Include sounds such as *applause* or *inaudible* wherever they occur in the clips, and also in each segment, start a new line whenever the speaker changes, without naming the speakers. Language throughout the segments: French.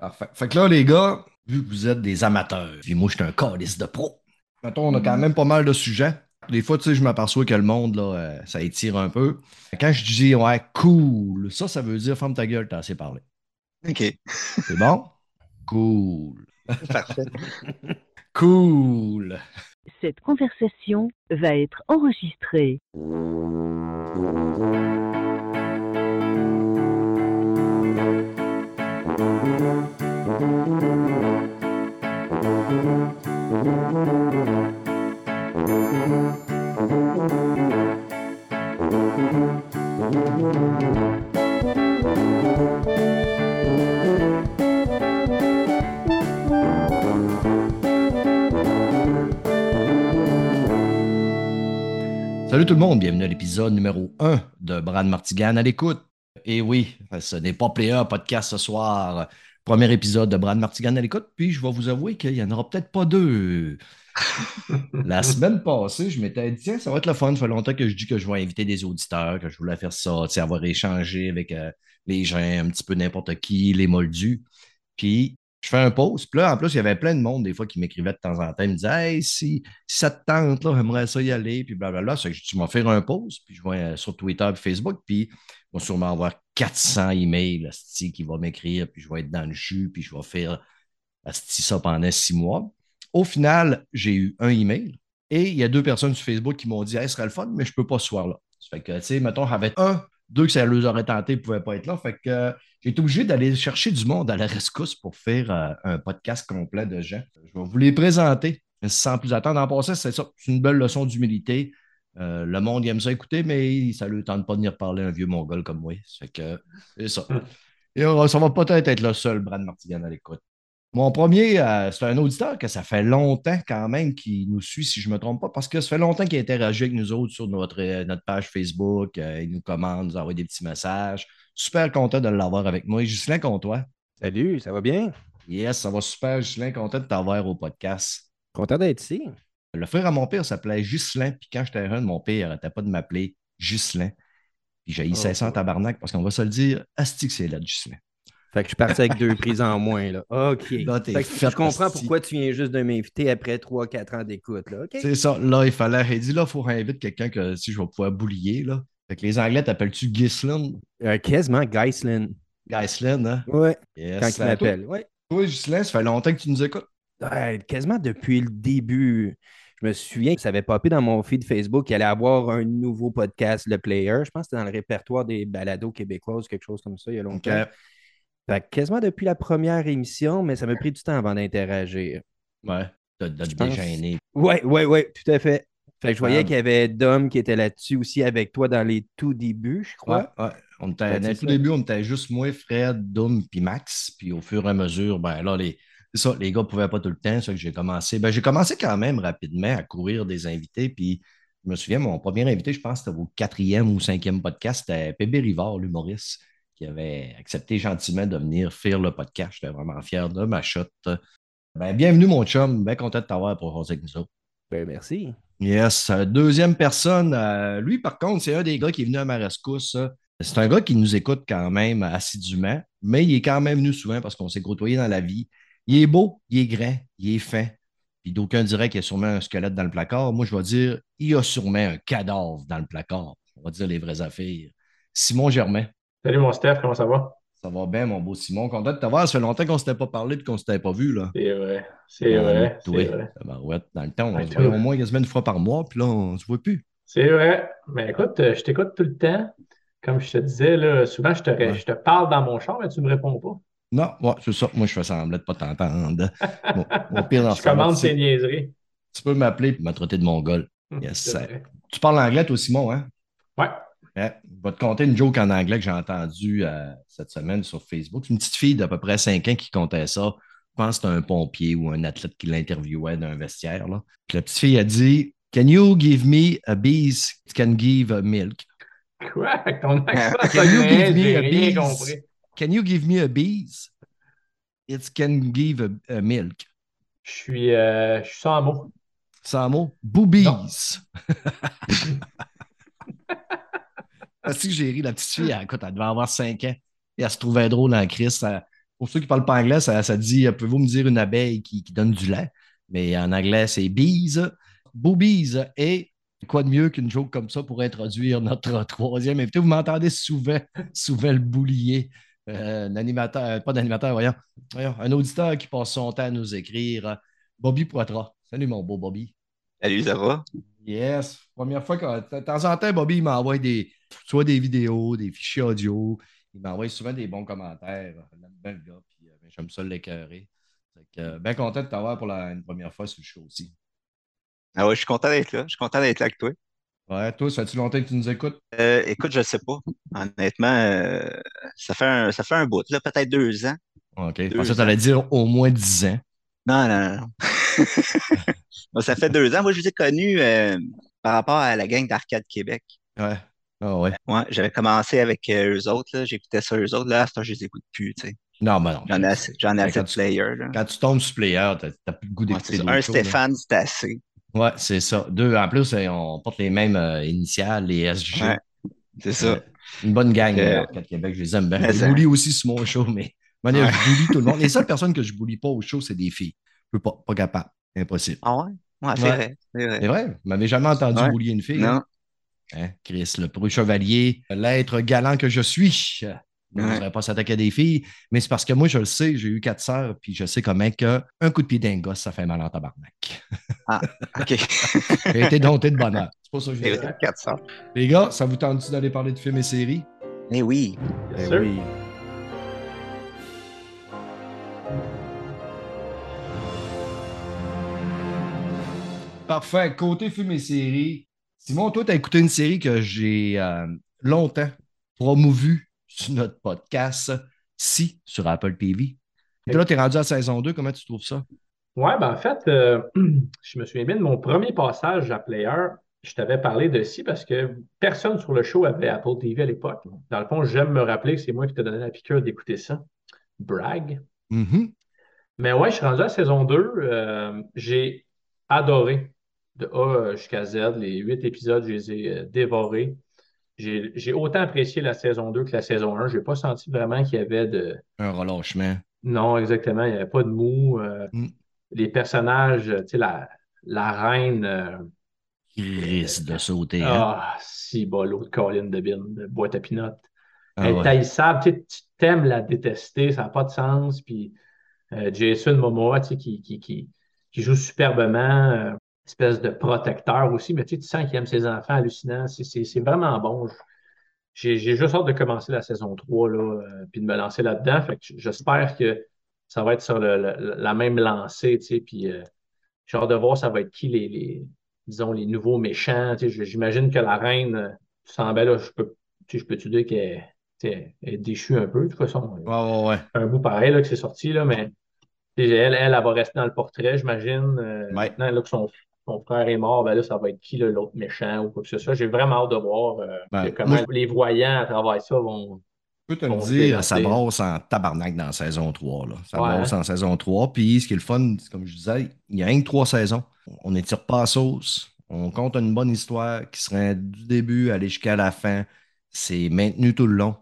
Parfait. Fait que là, les gars, vu que vous êtes des amateurs, puis moi, je suis un calice de pro, mettons, on a quand même pas mal de sujets. Des fois, tu sais, je m'aperçois que le monde, là, euh, ça étire un peu. Quand je dis, ouais, cool, ça, ça veut dire, ferme ta gueule, t'as assez parlé.
OK. *laughs*
C'est bon? Cool.
Parfait. *laughs*
Cool.
Cette conversation va être enregistrée.
Salut tout le monde, bienvenue à l'épisode numéro 1 de Brad Martigan à l'écoute. Et oui, ce n'est pas Player Podcast ce soir. Premier épisode de Brad Martigan à l'écoute, puis je vais vous avouer qu'il n'y en aura peut-être pas deux. *laughs* La semaine passée, je m'étais dit, tiens, ça va être le fun. Ça fait longtemps que je dis que je vais inviter des auditeurs, que je voulais faire ça, avoir échangé avec euh, les gens, un petit peu n'importe qui, les moldus. Puis je fais un post. Puis là, en plus, il y avait plein de monde, des fois, qui m'écrivait de temps en temps. Ils me disaient, hey, si, si ça te tente, là, j'aimerais ça y aller. Puis blablabla. C'est que tu m'as fait un post. Puis je vois euh, sur Twitter et Facebook. Puis je vais sûrement avoir 400 emails, asti, qui vont m'écrire. Puis je vais être dans le jus. Puis je vais faire asti, ça pendant six mois. Au final, j'ai eu un email. Et il y a deux personnes sur Facebook qui m'ont dit, hey, ce serait le fun, mais je ne peux pas ce soir-là. Ça fait que, tu sais, mettons, j'avais un, deux que ça leur aurait tenté, ils ne pouvaient pas être là. Fait que euh, j'ai été obligé d'aller chercher du monde à la rescousse pour faire euh, un podcast complet de gens. Je vais vous les présenter sans plus attendre. En passant, c'est ça. C'est une belle leçon d'humilité. Euh, le monde il aime ça écouter, mais ça ne lui tente pas de venir parler à un vieux mongol comme moi. Ça fait que c'est ça. Et euh, ça va peut-être être le seul Brad Martigan à l'écoute. Mon premier, euh, c'est un auditeur que ça fait longtemps quand même qui nous suit, si je ne me trompe pas, parce que ça fait longtemps qu'il interagit avec nous autres sur notre, euh, notre page Facebook. Euh, il nous commande, nous envoie des petits messages. Super content de l'avoir avec moi. Ghislain Comtois.
Salut, ça va bien?
Yes, ça va super. Ghislain, content de t'avoir au podcast.
Content d'être ici.
Le frère à mon père s'appelait Ghislain, puis quand j'étais jeune, mon père n'arrêtait pas de m'appeler Ghislain. Puis j'ai eu
Oh,
500
cool.
tabarnak, parce qu'on va se le dire, Asti que c'est là, Ghislain.
Fait que je suis parti avec deux prises en moins. Là. *laughs* OK.
Là,
Fait que je comprends
asti.
pourquoi tu viens juste de m'inviter après 3-4 ans d'écoute. là. OK.
C'est ça. Là, il fallait. Il dit là, il faut inviter quelqu'un que si je vais pouvoir boulier. Là. Fait que les Anglais t'appelles-tu Gislin?
Euh, quasiment Geislin.
Gislin, hein?
Ouais,
Yes.
quand il
À toi-
m'appelle. Ouais.
Toi, Gislin, ça fait longtemps que tu nous écoutes?
Quasiment depuis le début. Je me souviens que ça avait popé dans mon feed Facebook qu'il allait avoir un nouveau podcast, Le Player. Je pense que c'était dans le répertoire des balados québécoises, quelque chose comme ça, il y a longtemps. Fait que quasiment depuis la première émission, mais ça m'a pris du temps avant d'interagir.
Ouais. De, de te
pense-
dégêner.
Ouais, ouais, ouais, tout à fait. Fait que je voyais qu'il y avait Dom qui était là-dessus aussi avec toi dans les tout débuts, je crois.
ouais. On était,
Ouais,
dans
c'est
le tout
ça.
début, on était juste moi, Fred, Doom, puis Max. Puis au fur et à mesure, ben là, les, ça, les gars ne pouvaient pas tout le temps. C'est ça que j'ai commencé. Ben, j'ai commencé quand même rapidement à courir des invités. Puis je me souviens, mon premier invité, je pense que c'était au quatrième ou cinquième podcast, c'était Pébé Rivard, l'humoriste, qui avait accepté gentiment de venir faire le podcast. J'étais vraiment fier de ma shot. Ben, bienvenue, mon chum. Bien content de t'avoir pour avec nous autres.
Ben, merci.
Yes. Euh, Deuxième personne, euh, lui, par contre, c'est un des gars qui est venu à ma rescousse. C'est un gars qui nous écoute quand même assidûment, mais il est quand même venu souvent parce qu'on s'est côtoyé dans la vie. Il est beau, il est grand, il est fin. Puis d'aucuns diraient qu'il y a sûrement un squelette dans le placard. Moi, je vais dire, il y a sûrement un cadavre dans le placard. On va dire les vraies affaires. Simon Germain.
Salut mon Steph, comment ça va?
Ça va bien, mon beau Simon. Content de t'avoir. Ça fait longtemps qu'on ne s'était pas parlé et qu'on ne s'était pas vu. Là.
C'est vrai, c'est vrai, vrai.
tabarouette. Dans le temps, on
Ouais,
se voyait au moins quasiment une fois par mois, puis là, on ne se voit plus.
C'est vrai. Mais écoute, euh, je t'écoute tout le temps. Comme je te disais, là, souvent je te,
Ouais.
je te parle dans mon char, mais tu ne me réponds pas.
Non, ouais, c'est ça. Moi, je fais semblant de ne pas t'entendre. *laughs* Bon, au pire, dans
Je
ce
commande
sais,
niaiseries.
tu peux m'appeler et me traiter de mongol. Yes, ça-
vrai.
Tu parles anglais, toi, Simon, hein?
Ouais.
Ouais. Je vais te conter une joke en anglais que j'ai entendue euh, cette semaine sur Facebook. C'est une petite fille d'à peu près 5 ans qui comptait ça. Je pense que c'était un pompier ou un athlète qui l'interviewait d'un vestiaire. Là. Puis la petite fille a dit Can you give me a bees that can give a milk?
Quoi? Ton accent *laughs*
Can you give me a bees? Can you give me a bees? It can give a, a milk.
Je suis, euh, je suis sans mots.
Sans mot, boobies. *laughs* Parce que j'ai ri, la petite fille, elle, écoute, elle devait avoir 5 ans. Et elle se trouvait drôle en. Elle, pour ceux qui ne parlent pas anglais, ça, ça dit euh, pouvez-vous me dire une abeille qui, qui donne du lait? Mais en anglais, c'est bees, boobies. Et quoi de mieux qu'une joke comme ça pour introduire notre troisième invité? Vous m'entendez souvent, souvent le boulier. Euh, un animateur, euh, pas d'animateur, voyons, voyons, un auditeur qui passe son temps à nous écrire. Bobby Poitras. Salut mon beau Bobby.
Salut, ça va?
Yes. Première fois que de temps en temps, Bobby il m'envoie des soit des vidéos, des fichiers audio. Il m'envoie souvent des bons commentaires. J'aime gars, puis euh, j'aime ça l'écœurer. Euh, bien content de t'avoir pour la une première fois sur le show aussi.
Ah ouais, je suis content d'être là. Je suis content d'être là avec toi.
Ouais, toi, ça fait-tu longtemps que tu nous écoutes?
Euh, écoute, je ne sais pas. Honnêtement, euh, ça, fait un, ça fait un bout, là, peut-être deux ans.
OK. Je pensais que tu allais dire au moins dix ans.
Non, non, non. *laughs* ça fait deux ans. Moi, je vous ai connu euh, par rapport à la gang d'Arcade Québec.
Ouais. Ah ouais.
Ouais, j'avais commencé avec eux autres, là. J'écoutais ça eux autres. Là, à je les écoute plus, tu sais.
Non, mais non.
J'en ai assez, j'en ai assez de player, là.
Quand tu tombes sur player, tu n'as plus le goût d'écouter
ouais, Un Stéphane, c'est assez.
Ouais, c'est ça. Deux, en plus, on porte les mêmes euh, initiales, les SG.
Ouais, c'est ça.
Euh, une bonne gang, euh, Québec, je les aime bien. Je bully aussi sur mon show, mais ouais. je bully tout le monde. Les seules *laughs* personnes que je bully pas au show, c'est des filles. Je peux pas, pas capable. Impossible.
Ah ouais? Ouais, c'est vrai. C'est vrai.
vrai? Vous m'avez jamais entendu bullier une fille?
Non.
Hein? Chris, le preux chevalier, l'être galant que je suis. Je ne voudrais pas s'attaquer à des filles, mais c'est parce que moi, je le sais, j'ai eu quatre sœurs, puis je sais comment qu'un coup de pied d'un gosse, ça fait mal en tabarnak.
Ah, OK. *laughs*
j'ai été dompté de bonheur. C'est pas ça que je dis.
quatre sœurs.
Les gars, ça vous tente-tu d'aller parler de films et séries?
Eh oui.
Eh oui. Parfait. Côté films et séries, Simon, toi, tu as écouté une série que j'ai euh, longtemps promouvu sur notre podcast, Si, sur Apple TV. Et là, tu es rendu à saison 2. Comment tu trouves ça?
Ouais, ben en fait, euh, *clears throat* je me souviens bien de mon premier passage à Player. Je t'avais parlé de Si parce que personne sur le show avait Apple TV à l'époque. Dans le fond, j'aime me rappeler que c'est moi qui t'ai donné la piqûre d'écouter ça. Brag.
Mm -hmm.
Mais ouais, je suis rendu à saison 2. Euh, j'ai adoré de A jusqu'à Z. Les huit épisodes, je les ai dévorés. J'ai autant apprécié la saison 2 que la saison 1. Je n'ai pas senti vraiment qu'il y avait de.
Un relâchement.
Non, exactement. Il n'y avait pas de mou. Euh, mm. Les personnages, tu sais, la, la reine. Euh,
qui risque de sauter. Hein?
Ah, si, bah, l'autre Colin de Bin, de boîte à pinotte. Ah, Elle est ouais. taillissable. Tu t'aimes la détester, ça n'a pas de sens. Puis euh, Jason Momoa, tu sais, qui, qui, qui, qui, joue superbement espèce de protecteur aussi, mais tu, sais, tu sens qu'il aime ses enfants hallucinants. C'est vraiment bon. J'ai juste hâte de commencer la saison 3 là, euh, puis de me lancer là-dedans. J'espère que ça va être sur le, le, la même lancée. Tu sais, puis euh, j'ai hâte de voir ça va être qui les, les disons, les nouveaux méchants. Tu sais, J'imagine que la reine, euh, tu sens là, je peux, tu sais, je peux te dire qu'elle est déchue un peu, de toute façon.
Ouais, ouais, ouais.
Un bout pareil là, que c'est sorti, là, mais elle, elle, elle, va rester dans le portrait, j'imagine. Euh,
ouais.
Maintenant, là, que son, son frère est mort, ben là, ça va être qui l'autre méchant ou quoi que ce soit. J'ai vraiment hâte de voir euh,
ben,
comment
moi,
les voyants à travers ça vont.
Je peux te le dire, ça brosse en tabarnak dans la saison 3. Là. Ça ouais. brosse en saison 3. Puis ce qui est le fun, comme je disais, il y a rien que trois saisons. On n'étire pas la sauce. On compte une bonne histoire qui serait du début aller jusqu'à la fin. C'est maintenu tout le long.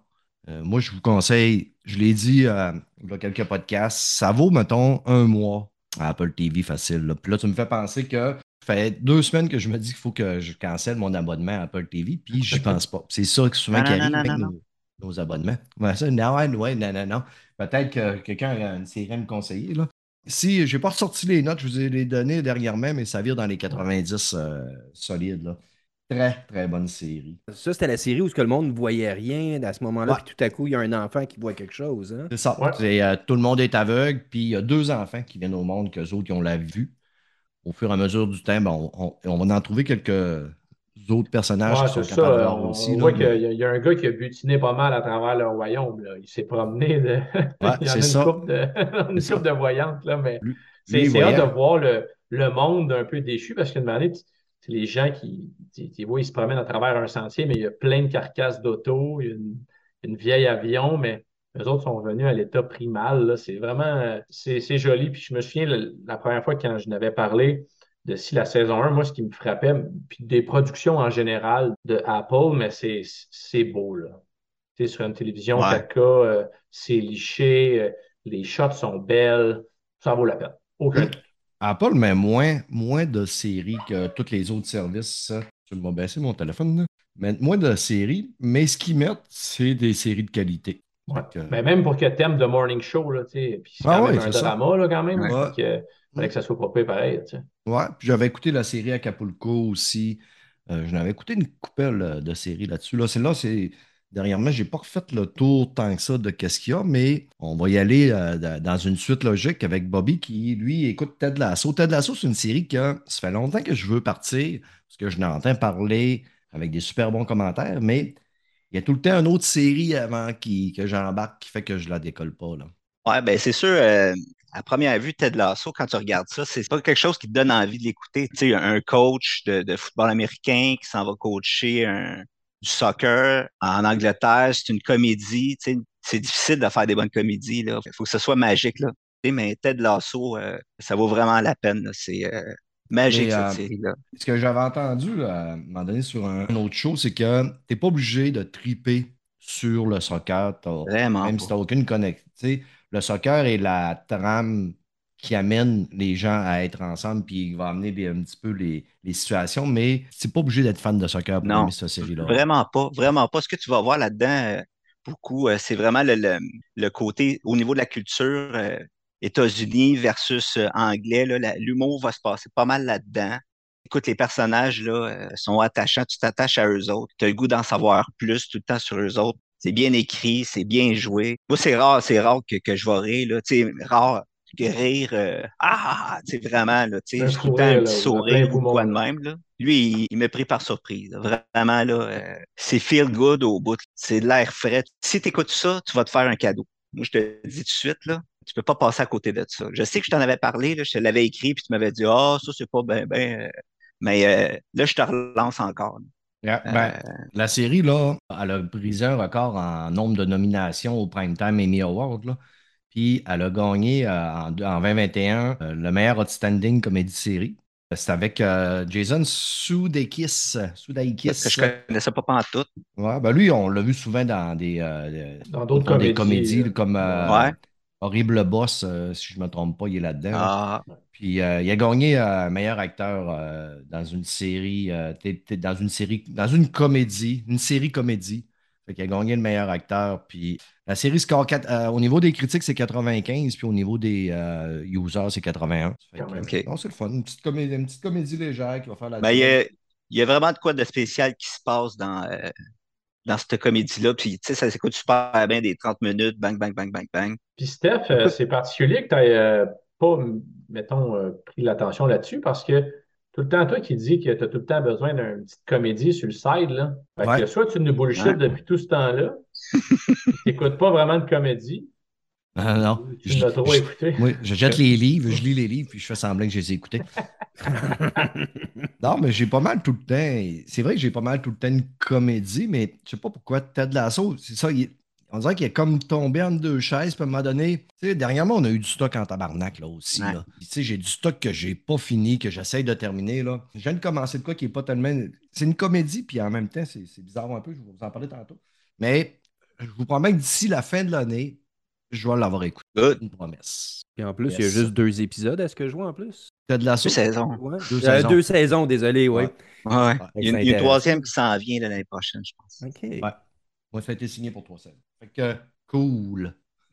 Euh, moi, je vous conseille, je l'ai dit euh, il y a quelques podcasts, ça vaut, mettons, un mois à Apple TV facile. Là. Puis là, tu me fais penser que fait deux semaines que je me dis qu'il faut que je cancelle mon abonnement à Apple TV, puis j'y pense pas. C'est ça souvent qui arrive avec nos, nos, abonnements. Ouais, ça, non, ouais, non, non, non. Peut-être que quelqu'un a une série à me conseiller. Là. Si je n'ai pas ressorti les notes, je vous ai les données dernièrement, mais ça vire dans les 90 euh, solides. Là. Très, très bonne série.
Ça, c'était la série où que le monde ne voyait rien à ce moment-là, ouais. puis tout à coup, il y a un enfant qui voit quelque chose. Hein?
C'est ça. Ouais. Euh, tout le monde est aveugle, puis il y a deux enfants qui viennent au monde, qu'eux autres, qui ont la vue. Au fur et à mesure du temps, ben, on, on, on, va en trouver quelques autres personnages
ouais,
qui sont
ça.
capables voir aussi.
On voit
mais...
qu'il y, y, a un gars qui a butiné pas mal à travers le royaume. Là. Il s'est promené. De... *laughs*
Ouais,
il y en a
une
ça. couple de, *laughs* une de voyantes, là, mais c'est hâte de voir le, le monde un peu déchu parce qu'une manière, c'est les gens qui, vois, ils se promènent à travers un sentier, mais il y a plein de carcasses d'auto, une, une, vieille avion, mais les autres sont venus à l'état primal. C'est vraiment, c'est joli. Puis je me souviens, la, la première fois quand je n'avais parlé de si la saison 1, moi, ce qui me frappait, puis des productions en général de Apple, mais c'est beau, là. Sur une télévision
Ouais.
4K, euh, c'est liché, euh, Les shots sont belles. Ça vaut la peine. Aucun
Apple met moins, moins de séries que tous les autres services. Tu m'as baissé mon téléphone, là. Mais moins de séries, mais ce qu'ils mettent, c'est des séries de qualité.
Ouais. Ben, même pour que thème de morning show, là, puis c'est
ah
quand
ouais,
même un drama là, quand même.
Ouais.
Il fallait que ça soit propre pareil. sais.
Ouais, puis j'avais écouté la série Acapulco aussi. Euh, J'en avais écouté une coupelle de séries là-dessus. Là, c'est là, c'est. Derrière moi, je n'ai pas refait le tour tant que ça de qu'est-ce qu'il y a, mais on va y aller euh, dans une suite logique avec Bobby qui, lui, écoute Ted Lasso. Ted Lasso, c'est une série que ça fait longtemps que je veux partir, parce que je n'entends parler avec des super bons commentaires, mais il y a tout le temps une autre série avant qui, que j'embarque qui fait que je la décolle pas. Là.
Ouais, ben c'est sûr, euh, à première vue, Ted Lasso, quand tu regardes ça, c'est pas quelque chose qui te donne envie de l'écouter. Tu sais, un coach de, de football américain qui s'en va coacher un, du soccer en Angleterre, c'est une comédie. Tu sais, c'est difficile de faire des bonnes comédies. Il faut que ce soit magique. Là. Mais Ted Lasso, euh, ça vaut vraiment la peine. C'est euh, magique, cette
euh,
série-là.
Ce que j'avais entendu là, à un moment donné sur un, un autre show, c'est que tu n'es pas obligé de triper sur le soccer, t'as-
Vraiment
même
pas.
si tu n'as aucune connexion. Le soccer est la trame qui amène les gens à être ensemble, puis il va amener des- un petit peu les, les situations, mais c'est pas obligé d'être fan de soccer pour
Non.
aimer cette série-là.
Vraiment pas, vraiment pas. Ce que tu vas voir là-dedans, euh, beaucoup, euh, c'est vraiment le, le- le côté au niveau de la culture euh, États-Unis versus euh, anglais. L'humour va se passer pas mal là-dedans. Écoute, les personnages là, euh, sont attachants, tu t'attaches à eux autres. Tu as le goût d'en savoir plus tout le temps sur eux autres. C'est bien écrit, c'est bien joué. Moi, c'est rare, c'est rare que, que je vais rire. Là. Tu sais, rare que rire. euh, ah, tu sais, vraiment, là, tu sais, tout le temps un petit sourire ou quoi de même. Là. Lui, il, il m'a pris par surprise. là. Vraiment, là, euh, c'est feel good au bout. C'est de l'air frais. Si tu écoutes ça, tu vas te faire un cadeau. Moi, je te dis tout de suite, là, tu peux pas passer à côté de ça. Je sais que je t'en avais parlé, là, je te l'avais écrit, puis tu m'avais dit, ah, ça, c'est pas ben, ben. euh, Mais euh, là, je te relance encore.
Yeah,
Euh,
ben, la série, là, elle a brisé un record en nombre de nominations au Primetime Emmy Award. Là. Puis elle a gagné euh, en, en 2021 euh, le meilleur outstanding comédie série. C'est avec euh, Jason Sudeikis. Sudeikis.
parce que je connaissais pas pantoute.
Ouais, ben lui, on l'a vu souvent dans des, euh,
Dans d'autres
dans des
comédies,
comédies comme euh,
Ouais.
Horrible Boss, euh, si je ne me trompe pas, il est là-dedans. là.
Ah,
Puis euh, il a gagné euh, meilleur acteur euh, dans une série, dans une série, dans une comédie, une série comédie. Fait qu'il a gagné le meilleur acteur. Puis la série score quatre- euh, au niveau des critiques, c'est 95, puis au niveau des users, c'est 81. Fait que,
Quand même.
OK.
non, c'est le fun. Une petite, comédie, une petite comédie légère qui va faire la
Ben, il y a, il y a vraiment de quoi de spécial qui se passe dans, dans cette comédie-là. Puis, tu sais, ça s'écoute super bien, des 30 minutes, bang, bang, bang, bang, bang.
Puis Steph, euh, c'est particulier que tu n'aies pas, m- mettons, euh, pris l'attention là-dessus parce que tout le temps, toi qui dis que tu as tout le temps besoin d'une petite comédie sur le side, là. Fait que soit tu nous bullshit
Ouais.
depuis tout ce temps-là, *laughs* tu n'écoutes pas vraiment de comédie,
Ah, non.
tu
Je-
l'as trop
je-
écouté.
Moi, je jette les livres, je lis les livres, puis je fais semblant que je les ai écoutés. *laughs* non, mais j'ai pas mal tout le temps. C'est vrai que j'ai pas mal tout le temps une comédie, mais je sais pas pourquoi Ted Lasso, c'est ça. il on dirait qu'il est comme tombé entre deux chaises, puis à un moment donné. Tu sais, dernièrement, on a eu du stock en tabarnak, là aussi.
Ouais.
j'ai du stock que j'ai pas fini, que j'essaye de terminer, là. Je viens de commencer de quoi qui est pas tellement. C'est une comédie, puis en même temps, c'est c'est bizarre un peu, je vais vous en parler tantôt. Mais je vous promets que d'ici la fin de l'année, je dois l'avoir écouté.
Good.
Une promesse.
Puis en plus, il y a juste deux épisodes à ce que je vois en plus?
Ted Lasso.
Deux saisons.
Ouais.
Deux
Euh,
saisons.
deux saisons, désolé, oui.
Ouais.
Ouais. Il y a une, troisième qui s'en vient l'année prochaine, je pense.
OK.
Ouais. Moi, ça a été signé pour trois scènes. Fait que, cool. *laughs*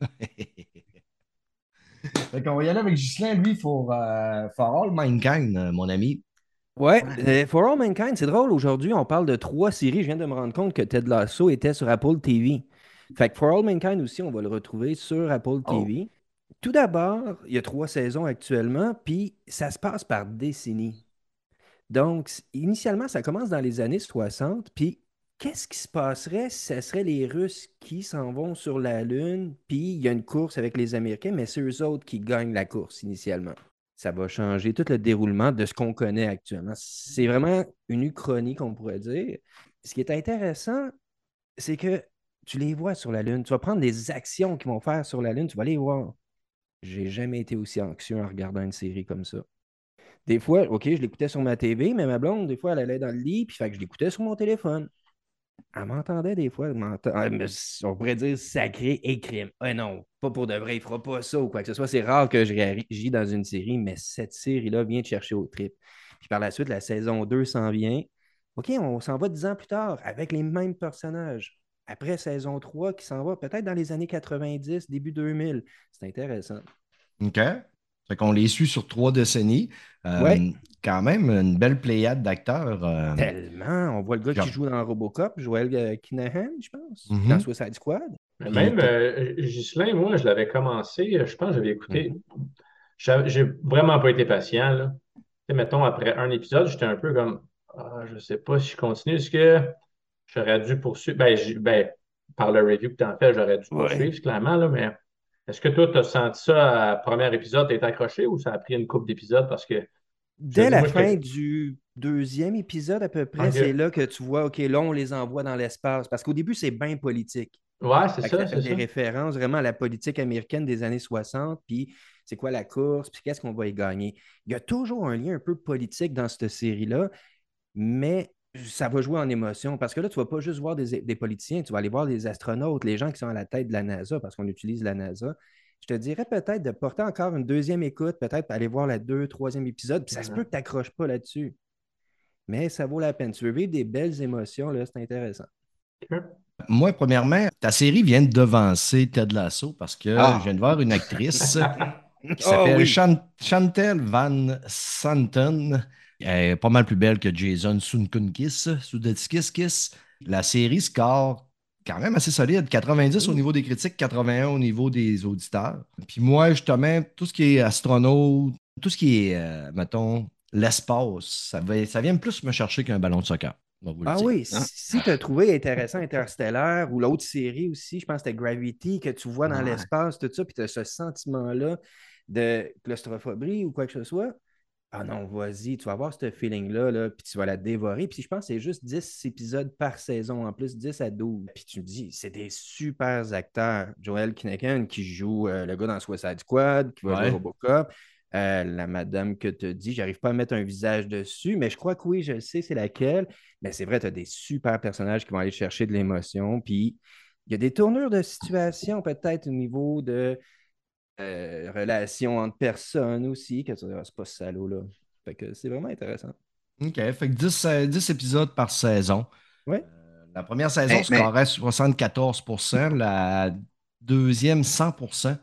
fait qu'on va y aller avec Ghislain, lui, pour euh, For All Mankind, euh, mon ami.
Ouais, euh, For All Mankind, c'est drôle. Aujourd'hui, on parle de trois séries. Je viens de me rendre compte que Ted Lasso était sur Apple TV. Fait que For All Mankind aussi, on va le retrouver sur Apple
Oh.
TV. Tout d'abord, il y a trois saisons actuellement, puis ça se passe par décennies. Donc, initialement, ça commence dans les années 60, puis qu'est-ce qui se passerait? Si ce serait les Russes qui s'en vont sur la Lune, puis il y a une course avec les Américains, mais c'est eux autres qui gagnent la course initialement? Ça va changer tout le déroulement de ce qu'on connaît actuellement. C'est vraiment une uchronie qu'on pourrait dire. Ce qui est intéressant, c'est que tu les vois sur la Lune. Tu vas prendre des actions qu'ils vont faire sur la Lune, tu vas les voir. J'ai jamais été aussi anxieux en regardant une série comme ça. Des fois, OK, je l'écoutais sur ma TV, mais ma blonde, des fois, elle allait dans le lit, puis fait que je l'écoutais sur mon téléphone. Elle m'entendait des fois. On pourrait dire sacré et crime. Ah non, pas pour de vrai, il fera pas ça ou quoi que ce soit. C'est rare que je réagis dans une série, mais cette série-là vient de chercher au trip. Puis par la suite, la saison 2 s'en vient. OK, on s'en va dix ans plus tard avec les mêmes personnages. Après saison 3 qui s'en va peut-être dans les années 90, début 2000. C'est intéressant.
OK. Fait qu'on les suit sur trois décennies. Euh, quand même, une belle pléiade d'acteurs. Euh,
Tellement. On voit le gars qui joue dans Robocop, Joel euh, Kinahan, je pense, mm-hmm. dans Suicide Squad.
Même Ghislain, moi, je l'avais commencé, je pense que j'avais écouté. Mm-hmm. J'ai vraiment pas été patient. Là. mettons, après un épisode, j'étais un peu comme ah, je sais pas si je continue. Est-ce que j'aurais dû poursuivre? Ben, ben, par le review que tu en fais, j'aurais dû poursuivre, clairement, là, mais est-ce que toi, tu as senti ça à premier épisode, tu été accroché ou ça a pris une couple d'épisodes? Parce que.
Dès la fin du deuxième épisode, à peu près, c'est là que tu vois, OK, là, on les envoie dans l'espace. Parce qu'au début, c'est bien politique.
Ouais, c'est ça.
Fait des références vraiment à la politique américaine des années 60, puis c'est quoi la course, puis qu'est-ce qu'on va y gagner. Il y a toujours un lien un peu politique dans cette série-là, mais ça va jouer en émotion parce que là, tu ne vas pas juste voir des, politiciens, tu vas aller voir des astronautes, les gens qui sont à la tête de la NASA parce qu'on utilise la NASA. Je te dirais peut-être de porter encore une deuxième écoute, peut-être aller voir le deux, troisième épisode, puis ça se peut que tu n'accroches pas là-dessus. Mais ça vaut la peine. Tu veux vivre des belles émotions, là, c'est intéressant.
Moi, premièrement, ta série vient de devancer Ted Lasso parce que ah. je viens de voir une actrice *laughs* qui s'appelle oh, Chantel Van Santen elle est pas mal plus belle que Jason Sunkunkis, Kiss. La série score quand même assez solide. 90 au niveau des critiques, 81 au niveau des auditeurs. Puis moi, justement, tout ce qui est astronaute, tout ce qui est, euh, mettons, l'espace, ça, ça vient plus me chercher qu'un ballon de soccer.
Ah oui, hein? si, tu as trouvé intéressant Interstellar ou l'autre série aussi, je pense que c'était Gravity, que tu vois dans l'espace, tout ça, puis tu as ce sentiment-là de claustrophobie ou quoi que ce soit, ah non, vas-y, tu vas avoir ce feeling-là, là, puis tu vas la dévorer. Puis je pense que c'est juste 10 épisodes par saison, en plus 10 à 12. Puis tu me dis, c'est des super acteurs. Joel Kinnaken qui joue euh, le gars dans Suicide Squad, qui va jouer Robocop. Euh, la madame que tu dis, j'arrive pas à mettre un visage dessus, mais je crois que oui, je sais c'est laquelle. Mais c'est vrai, tu as des super personnages qui vont aller chercher de l'émotion. Puis il y a des tournures de situation, peut-être au niveau de euh, relations entre personnes aussi, que c'est pas salaud là. Fait que c'est vraiment intéressant.
OK, fait que 10, euh, épisodes par saison.
Oui.
Euh, la première saison se mais... 74% la deuxième 100 puis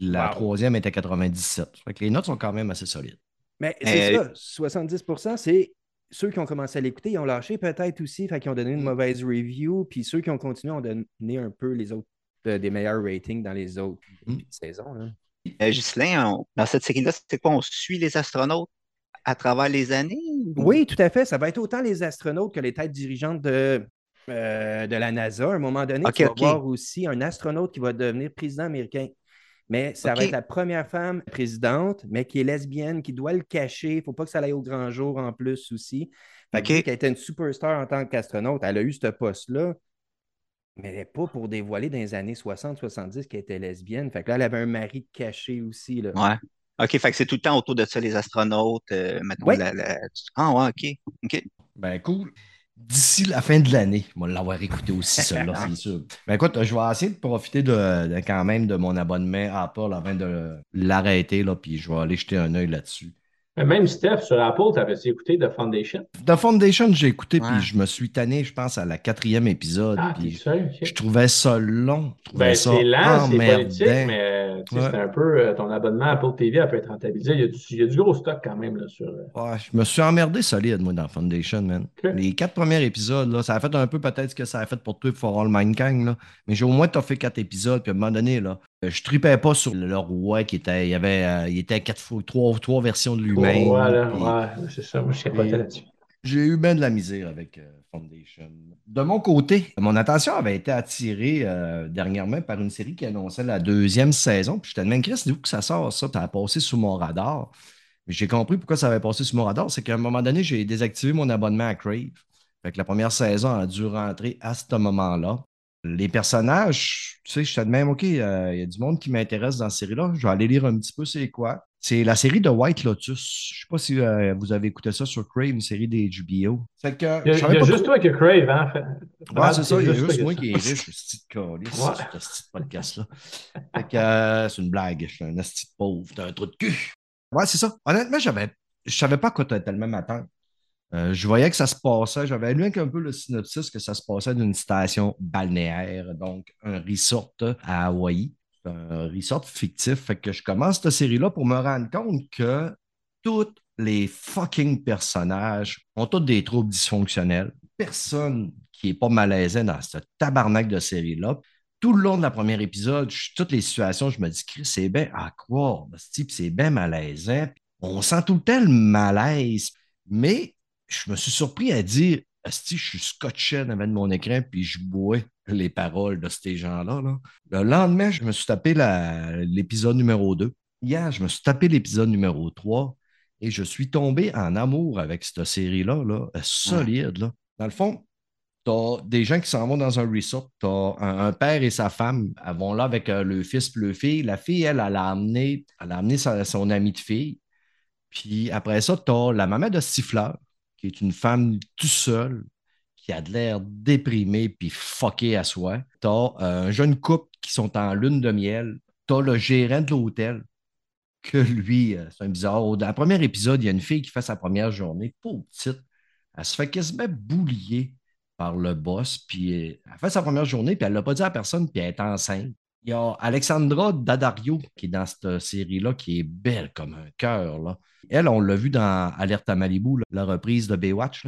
la troisième était 97 Fait que les notes sont quand même assez solides.
Mais c'est ça, 70% c'est ceux qui ont commencé à l'écouter, ils ont lâché peut-être aussi, fait qu'ils ont donné une mm. mauvaise review, puis ceux qui ont continué ont donné un peu les autres des meilleurs ratings dans les autres mm. saisons. Là.
Euh, dans cette série-là, c'est quoi? On suit les astronautes à travers les années?
Oui, tout à fait. Ça va être autant les astronautes que les têtes dirigeantes de, euh, de la NASA. À un moment donné, tu vas voir aussi un astronaute qui va devenir président américain. Mais ça va être la première femme présidente, mais qui est lesbienne, qui doit le cacher. Il ne faut pas que ça aille au grand jour en plus aussi. Fait okay. qu'elle était une superstar en tant qu'astronaute. Elle a eu ce poste-là mais pas pour dévoiler dans les années 60-70 qu'elle était lesbienne. Fait que là, elle avait un mari caché aussi. Là.
Ouais. OK, fait que c'est tout le temps autour de ça, les astronautes. Euh, Ah ouais, OK. OK.
Ben cool. D'ici la fin de l'année, moi l'avoir écouté aussi, *laughs* celui-là, c'est sûr. Ben écoute, je vais essayer de profiter de, quand même de mon abonnement Apple avant de l'arrêter, là, puis je vais aller jeter un œil là-dessus.
Même Steph, sur Apple, tu avais écouté The Foundation?
The Foundation, j'ai écouté, puis je me suis tanné, je pense, à la quatrième épisode.
Ah,
puis
je
trouvais ça long.
Ben, c'est lent, c'est politique, mais c'est un peu euh, ton abonnement Apple TV, elle peut être rentabilisé. Il y, a du, il y a du gros stock quand même là, sur. Euh,
ouais, je me suis emmerdé solide, moi, dans Foundation, man. Les quatre premiers épisodes, là, ça a fait un peu peut-être ce que ça a fait pour toi for All Mankind, là. Mais j'ai au moins fait quatre épisodes, puis à un moment donné, là, euh, je tripais pas sur le roi qui était. Il avait euh, il était quatre fois, trois, trois versions de lui-même.
voilà, ouais, c'est ça. Moi, je pas là-dessus.
J'ai eu bien de la misère avec euh, Foundation. De mon côté, mon attention avait été attirée dernièrement par une série qui annonçait la deuxième saison. Puis j'étais même Chris, où que ça sort ça? Ça a passé sous mon radar. Mais j'ai compris pourquoi ça avait passé sous mon radar. C'est qu'à un moment donné, j'ai désactivé mon abonnement à Crave. Fait que la première saison a dû rentrer à ce moment-là. Les personnages, tu sais, je suis de même, OK, euh, il y a du monde qui m'intéresse dans cette série-là. Je vais aller lire un petit peu c'est quoi. C'est la série de White Lotus. Je sais pas si euh, vous avez écouté ça sur Crave, une série des HBO.
C'est que, il y a, juste toi qui Crave, hein?
Ouais, c'est ça, il y a juste moi qui est riche, ce petit ce podcast-là. Fait que euh, c'est une blague, je suis un asti pauvre, t'as un trou de cul. Ouais, c'est ça. Honnêtement, j'avais, je savais pas quoi tellement m'attendre. Euh, je voyais que ça se passait, j'avais lu un peu le synopsis que ça se passait d'une station balnéaire, donc un resort à Hawaï. Un resort fictif. Fait que je commence cette série-là pour me rendre compte que tous les fucking personnages ont tous des troubles dysfonctionnels. Personne qui n'est pas malaisé dans ce tabarnak de série-là. Tout le long de la première épisode, toutes les situations, je me dis, c'est bien à croire, c'est bien malaisant. On sent tout le temps le malaise. Mais je me suis surpris à dire si je suis scotché devant mon écran puis je bois les paroles de ces gens-là. Le lendemain, je me suis tapé l'épisode numéro 2. Hier, je me suis tapé l'épisode numéro 3 et je suis tombé en amour avec cette série-là, là, solide. Là. Dans le fond, tu as des gens qui s'en vont dans un resort. Tu as un, père et sa femme. Elles vont là avec euh, le fils et le fille. La fille, elle, elle a amené, elle a amené son amie de fille. Puis après ça, tu as la maman de Siffleur qui est une femme tout seule, qui a de l'air déprimée puis fuckée à soi. Tu as euh, un jeune couple qui sont en lune de miel. Tu as le gérant de l'hôtel, que lui, euh, c'est un bizarre. Dans le premier épisode, il y a une fille qui fait sa première journée, pauvre petite. Elle se fait quasiment boulier par le boss, puis elle fait sa première journée, puis elle ne l'a pas dit à personne, puis elle est enceinte. Il y a Alexandra Daddario qui est dans cette série-là, qui est belle comme un cœur. Elle, on l'a vu dans Alerte à Malibu, la reprise de Baywatch.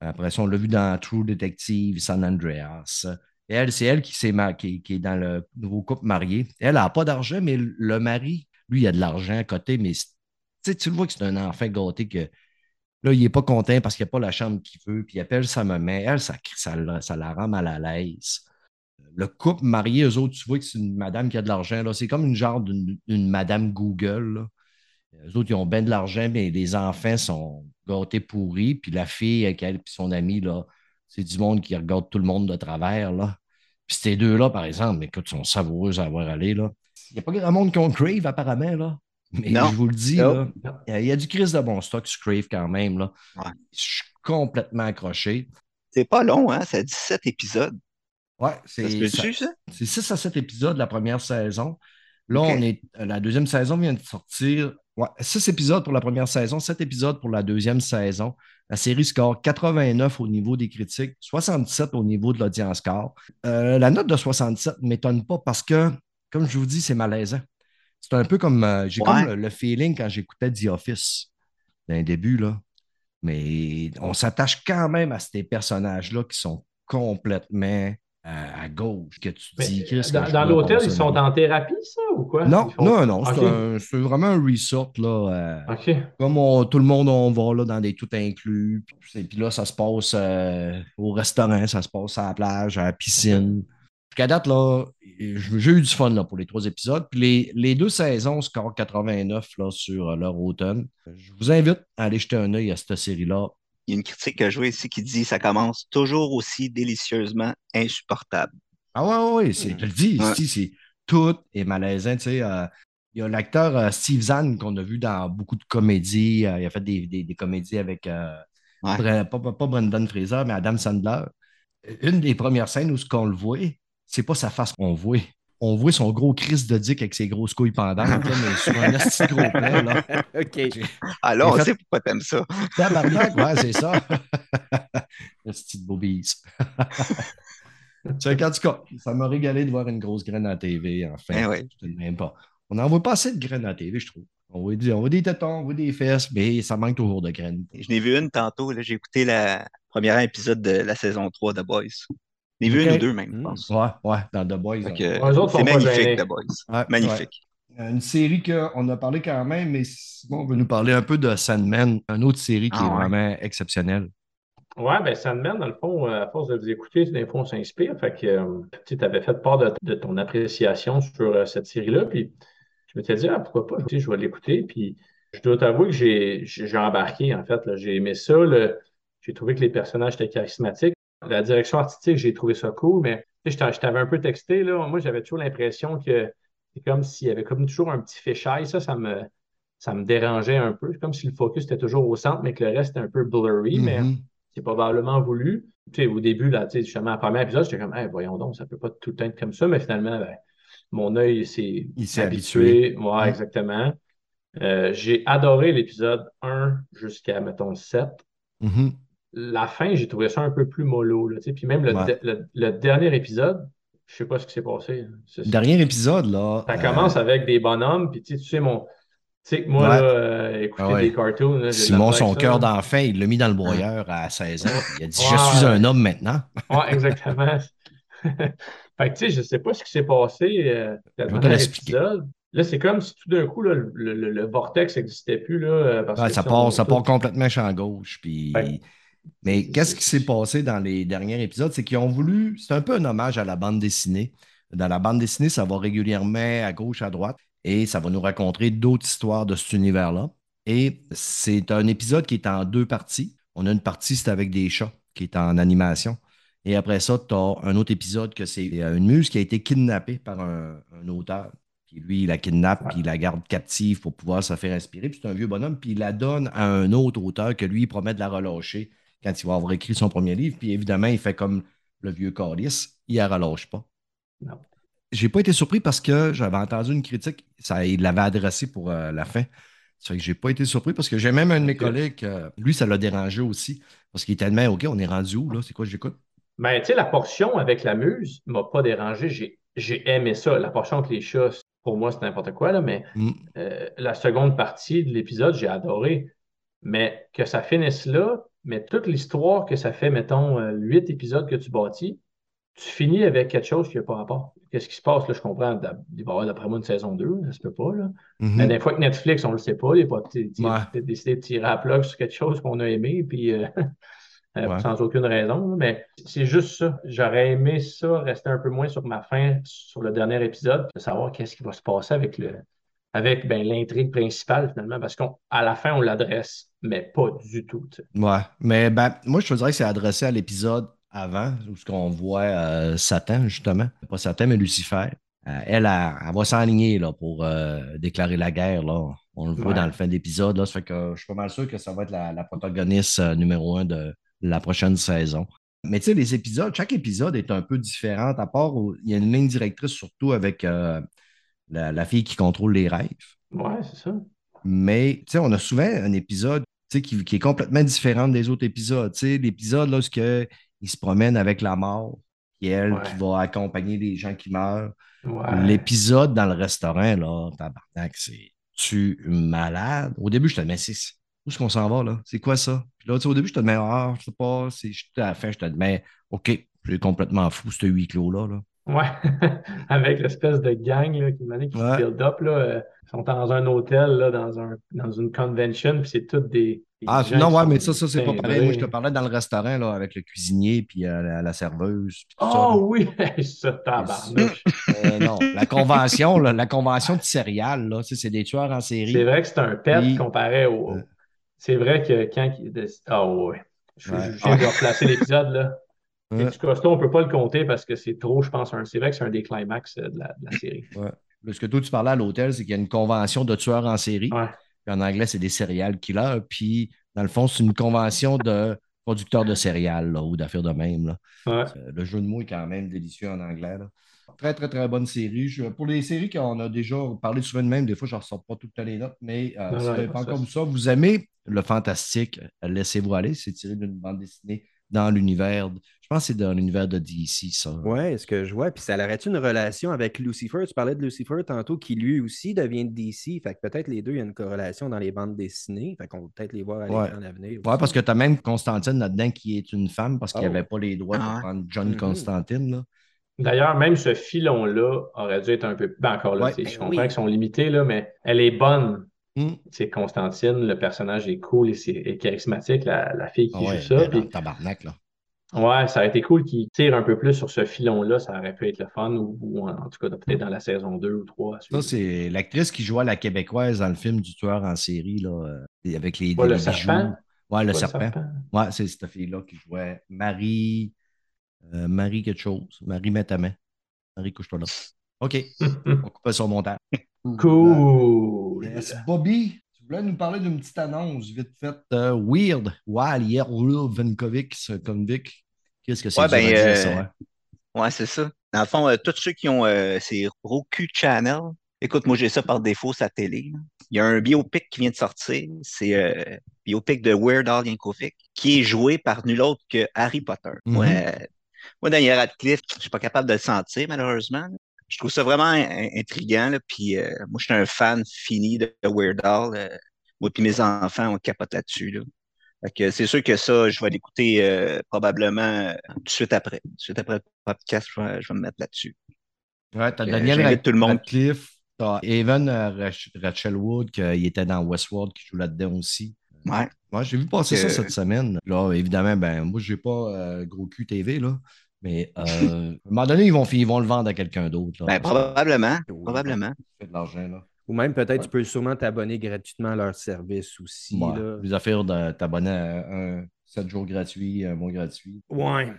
Après ça, on l'a vu dans True Detective, San Andreas. elle, c'est elle qui, est dans le nouveau couple marié. Elle n'a pas d'argent, mais le mari, lui, il a de l'argent à côté, mais tu le vois que c'est un enfant gâté que là, il n'est pas content parce qu'il n'a pas la chambre qu'il veut, puis il appelle sa maman. Elle, ça la rend mal à l'aise le couple marié, eux autres, tu vois que c'est une madame qui a de l'argent. C'est comme une genre d'une madame Google. Eux autres, ils ont bien de l'argent, mais les enfants sont gâtés pourris. Puis la fille avec elle et son ami, là, c'est du monde qui regarde tout le monde de travers. Là. Puis ces deux-là, par exemple, écoute, sont savoureux à avoir allé. Là. Il n'y a pas grand monde qui ont Crave, apparemment. Là. Mais je vous le dis, il y, a du crise de bon stock sur Crave quand même. Là. Je suis complètement accroché.
C'est pas long, hein? C'est 17 épisodes.
Ouais, c'est ça. C'est 6 à 7 épisodes de la première saison. Là, on est. Euh, la deuxième saison vient de sortir. Ouais, 6 épisodes pour la première saison, 7 épisodes pour la deuxième saison. La série score 89 au niveau des critiques, 67 au niveau de l'audience score. Euh, la note de 67 ne m'étonne pas parce que, comme je vous dis, c'est malaisant. C'est un peu comme. Euh, j'ai comme le, feeling quand j'écoutais The Office d'un début, là. Mais on s'attache quand même à ces personnages-là qui sont complètement à, gauche que tu dis.
dans, l'hôtel, ils sont en thérapie, ça, ou quoi?
Non, non, non. C'est vraiment un resort. Là, euh, Comme tout le monde, on va là, dans des tout inclus. Puis, puis là, ça se passe euh, au restaurant, ça se passe à la plage, à la piscine. Jusqu'à date, là, j'ai eu du fun là, pour les trois épisodes. Puis les, les deux saisons score 89 là, sur leur automne. Je vous invite à aller jeter un œil à cette série-là
il y a une critique que je vois ici qui dit ça commence toujours aussi délicieusement insupportable.
Ah ouais, ouais, c'est, je le dis ici, c'est tout est malaisant. Tu sais, euh, il y a l'acteur euh, Steve Zahn qu'on a vu dans beaucoup de comédies. Euh, il a fait des, des, comédies avec pas, pas, Brendan Fraser, mais Adam Sandler. Une des premières scènes où ce qu'on le voit, c'est pas sa face qu'on voit, on voit son gros Chris de dick avec ses grosses couilles pendantes, mais sur un petit gros *laughs* plan. Là.
OK. Alors, on sait pourquoi t'aimes ça.
Tabarnak, ouais, c'est ça. Le petit bobise. en tout cas, ça m'a régalé de voir une grosse graine à la TV, enfin.
Eh ouais.
Je te même pas. On n'en voit pas assez de graines à la TV, je trouve. On voit, des, on voit des tétons, on voit des fesses, mais ça manque toujours de graines.
Je n'ai vu une tantôt. J'ai écouté le premier épisode de la saison 3 de Boys. Les vu une ou deux même, je pense.
Ouais, ouais, dans The Boys.
c'est magnifique, The Boys. magnifique.
Une série qu'on a parlé quand même, mais Simon veut nous parler un peu de Sandman, une autre série qui ah, est vraiment exceptionnelle.
Ouais, ben Sandman, dans le fond, à force de vous écouter, des fois, on s'inspire. Fait que euh, tu avais fait part de, ton appréciation sur euh, cette série-là. Puis je m'étais dit, ah, pourquoi pas, je vais l'écouter. Puis je dois t'avouer que j'ai embarqué, en fait. J'ai aimé ça. J'ai trouvé que les personnages étaient charismatiques. La direction artistique, j'ai trouvé ça cool, mais je t'avais un peu texté, là. Moi, j'avais toujours l'impression que c'est comme s'il y avait comme toujours un petit fisheye. Ça, ça me, ça me dérangeait un peu. C'est comme si le focus était toujours au centre, mais que le reste était un peu blurry. Mais mm-hmm. c'est probablement voulu. Au début, là, tu sais, justement, le premier épisode, j'étais comme, voyons donc, ça peut pas tout le temps être comme ça. Mais finalement, ben, mon œil s'est habitué. Moi, mm. exactement. Euh, j'ai adoré l'épisode 1 jusqu'à, mettons, 7. Mm-hmm. La fin, j'ai trouvé ça un peu plus mollo. Là, puis même le, dernier épisode, je sais pas ce qui s'est passé.
Le dernier épisode, là.
Ça commence euh, avec des bonhommes, puis tu sais, mon. Tu sais que moi, euh, écouter des cartoons.
Simon, son cœur d'enfant, il l'a mis dans le broyeur à 16 ans. Il a dit Je suis un homme maintenant.
oui, exactement. *laughs* fait que tu sais, je sais pas ce qui s'est passé euh, dans le dernier épisode. Là, c'est comme si tout d'un coup, le, le, vortex n'existait plus. Là,
ça, part, ça part complètement champ gauche. Puis... Mais qu'est-ce qui s'est passé dans les derniers épisodes? C'est qu'ils ont voulu. C'est un peu un hommage à la bande dessinée. Dans la bande dessinée, ça va régulièrement à gauche, à droite, et ça va nous raconter d'autres histoires de cet univers-là. Et c'est un épisode qui est en deux parties. On a une partie, c'est avec des chats, qui est en animation. Et après ça, tu as un autre épisode que c'est une muse qui a été kidnappée par un auteur. Puis lui, il la kidnappe, puis il la garde captive pour pouvoir se faire inspirer. Puis c'est un vieux bonhomme, puis il la donne à un autre auteur que lui, il promet de la relâcher quand il va avoir écrit son premier livre. Puis évidemment, il fait comme le vieux Cordis, il ne relâche pas. Non. J'ai pas été surpris parce que j'avais entendu une critique, ça, il l'avait adressé pour euh, la fin. Fait que j'ai pas été surpris parce que j'ai même un de mes collègues, lui, ça l'a dérangé aussi. Parce qu'il était tellement OK, on est rendu où là? C'est quoi j'écoute?
Ben, tu sais, la portion avec la muse m'a pas dérangé. J'ai aimé ça. La portion avec les chats, pour moi, c'est n'importe quoi, là, mais mm. euh, la seconde partie de l'épisode, j'ai adoré. Mais que ça finisse là, mais toute l'histoire que ça fait, mettons, euh, huit épisodes que tu bâtis, tu finis avec quelque chose qui n'a pas rapport. Qu'est-ce qui se passe? Là, je comprends, il va y avoir d'après moi une saison 2, ça se peut pas. Là. Mm-hmm. Mais des fois que Netflix, on ne le sait pas, il a pas décidé de tirer à plug sur quelque chose qu'on a aimé, puis euh, *laughs* Euh, sans aucune raison. Mais c'est juste ça. J'aurais aimé ça, rester un peu moins sur ma fin sur le dernier épisode, de savoir qu'est-ce qui va se passer avec le avec ben, l'intrigue principale finalement, parce qu'à la fin, on l'adresse, mais pas du tout.
Ouais, mais ben, moi, je te dirais que c'est adressé à l'épisode avant, où ce qu'on voit euh, Satan, justement. Pas Satan, mais Lucifer. Euh, elle, elle, va s'enligner là, pour déclarer la guerre. Là. On le voit dans le fin d'épisode. Ça fait que je suis pas mal sûr que ça va être la, la protagoniste numéro un de, la prochaine saison. Mais tu sais, les épisodes, chaque épisode est un peu différent, à part où il y a une ligne directrice, surtout avec euh, la, fille qui contrôle les rêves.
Ouais, c'est ça.
Mais tu sais, on a souvent un épisode qui, qui, est complètement différent des autres épisodes. Tu sais, l'épisode lorsque il se promène avec la mort, qui elle qui va accompagner les gens qui meurent. L'épisode dans le restaurant, là, tabarnak, c'est tu malade? Au début, je te mais où est-ce qu'on s'en va, là? C'est quoi ça? Puis là, au début, je te demande, ah, je sais pas, c'est à la fin, je te demande, OK, je suis complètement fou, ce huis clos-là. Là.
Ouais, *laughs* avec l'espèce de gang là, qui, qui se build up. Là, euh, ils sont dans un hôtel, là, dans, un, dans une convention, puis c'est toutes des.
ah, non, ouais, mais ça, ça c'est pas pareil. Moi, je te parlais dans le restaurant là, avec le cuisinier puis euh, la, serveuse.
oh oui, *laughs* ça, tabarnouche. *laughs*
euh, non, la convention, là, la convention de céréales, là, c'est des tueurs en série.
C'est vrai que c'est un pet comparé au. C'est vrai que quand. Ah ouais. Je, viens de replacer l'épisode là. Ouais. Et du costaud, on ne peut pas le compter parce que c'est trop, je pense. C'est vrai que c'est un des climax euh, de la, série.
Ouais. Ce que toi, tu parlais à l'hôtel, c'est qu'il y a une convention de tueurs en série. en anglais, c'est des serial killers. Puis, dans le fond, c'est une convention de producteurs de céréales ou d'affaires de même. Là. Euh, le jeu de mots est quand même délicieux en anglais. Là. Très, très, très bonne série. pour les séries qu'on a déjà parlé souvent de même, des fois, je ne ressors pas toutes les notes, mais euh, si vous n'avez pas encore ça, vous aimez le fantastique, laissez-vous aller. C'est tiré d'une bande dessinée dans l'univers. Je pense que c'est dans l'univers de DC, ça.
Oui, ce que je vois. Puis ça aurait une relation avec Lucifer? Tu parlais de Lucifer tantôt, qui lui aussi devient de DC. Fait que peut-être les deux, il y a une corrélation dans les bandes dessinées. Fait qu'on va peut-être les voir aller en avenir.
Oui, parce que tu as même Constantine là-dedans qui est une femme parce qu'il n'y oh. avait pas les droits de ah. prendre John mm-hmm. Constantine. Là.
D'ailleurs, même ce filon-là aurait dû être un peu. Ben, encore là, je ben comprends qu'ils sont limités, là, mais elle est bonne. Hmm. C'est Constantine, le personnage est cool et, charismatique, la, fille qui joue ça. Puis...
tabarnak, là.
Ouais, ça aurait été cool qu'il tire un peu plus sur ce filon-là, ça aurait pu être le fun, ou, en, tout cas peut-être dans la saison 2 ou 3.
Ça, c'est l'actrice qui jouait la québécoise dans le film du tueur en série, là, euh, avec les,
ouais, le serpent.
Ouais, le serpent. Ouais, c'est cette fille-là qui jouait Marie. Euh, Marie quelque chose. Marie met ta main. Marie couche-toi là. OK. *laughs* On coupe sur mon montage.
Cool.
Yes. Bobby, tu voulais nous parler d'une petite annonce vite faite. euh, weird. Wild Yerl Vankovic, Convic. Qu'est-ce que c'est
Ouais, ben,
dire,
euh,
ça, hein?
Ouais, c'est ça. Dans le fond, euh, tous ceux qui ont euh, ces Roku Channel, écoute, moi j'ai ça par défaut, sa télé. là. Il y a un biopic qui vient de sortir. C'est euh, biopic de Weird Al Yankovic, qui est joué par nul autre que Harry Potter.
Mhm.
Moi, euh, moi, Daniel Radcliffe, je suis pas capable de le sentir, malheureusement. Je trouve ça vraiment in- intriguant. Là. Puis euh, moi, je suis un fan fini de Weird Al. euh, moi puis mes enfants, on capote là-dessus. Là. Fait que c'est sûr que ça, je vais l'écouter euh, probablement tout de suite après. Tout de suite après le podcast, je vais, je vais me mettre là-dessus.
Ouais, t'as Daniel
tout le monde.
Radcliffe, t'as Evan Rach- Rachel Wood, qui était dans Westworld, qui joue là-dedans aussi.
Ouais.
Moi, j'ai vu passer ça cette semaine. Là, évidemment, ben, moi, j'ai pas gros cul TV, là. Mais euh, *laughs* à un moment donné, ils vont, ils vont le vendre à quelqu'un d'autre.
Ben, probablement.
Oui.
Probablement.
Ça fait de l'argent, là.
Ou même peut-être
Ouais.
tu peux sûrement t'abonner gratuitement à leur service aussi.
Ouais.
là.
Les affaires de t'abonner à un 7 jours gratuit, un mois gratuit.
Ouais.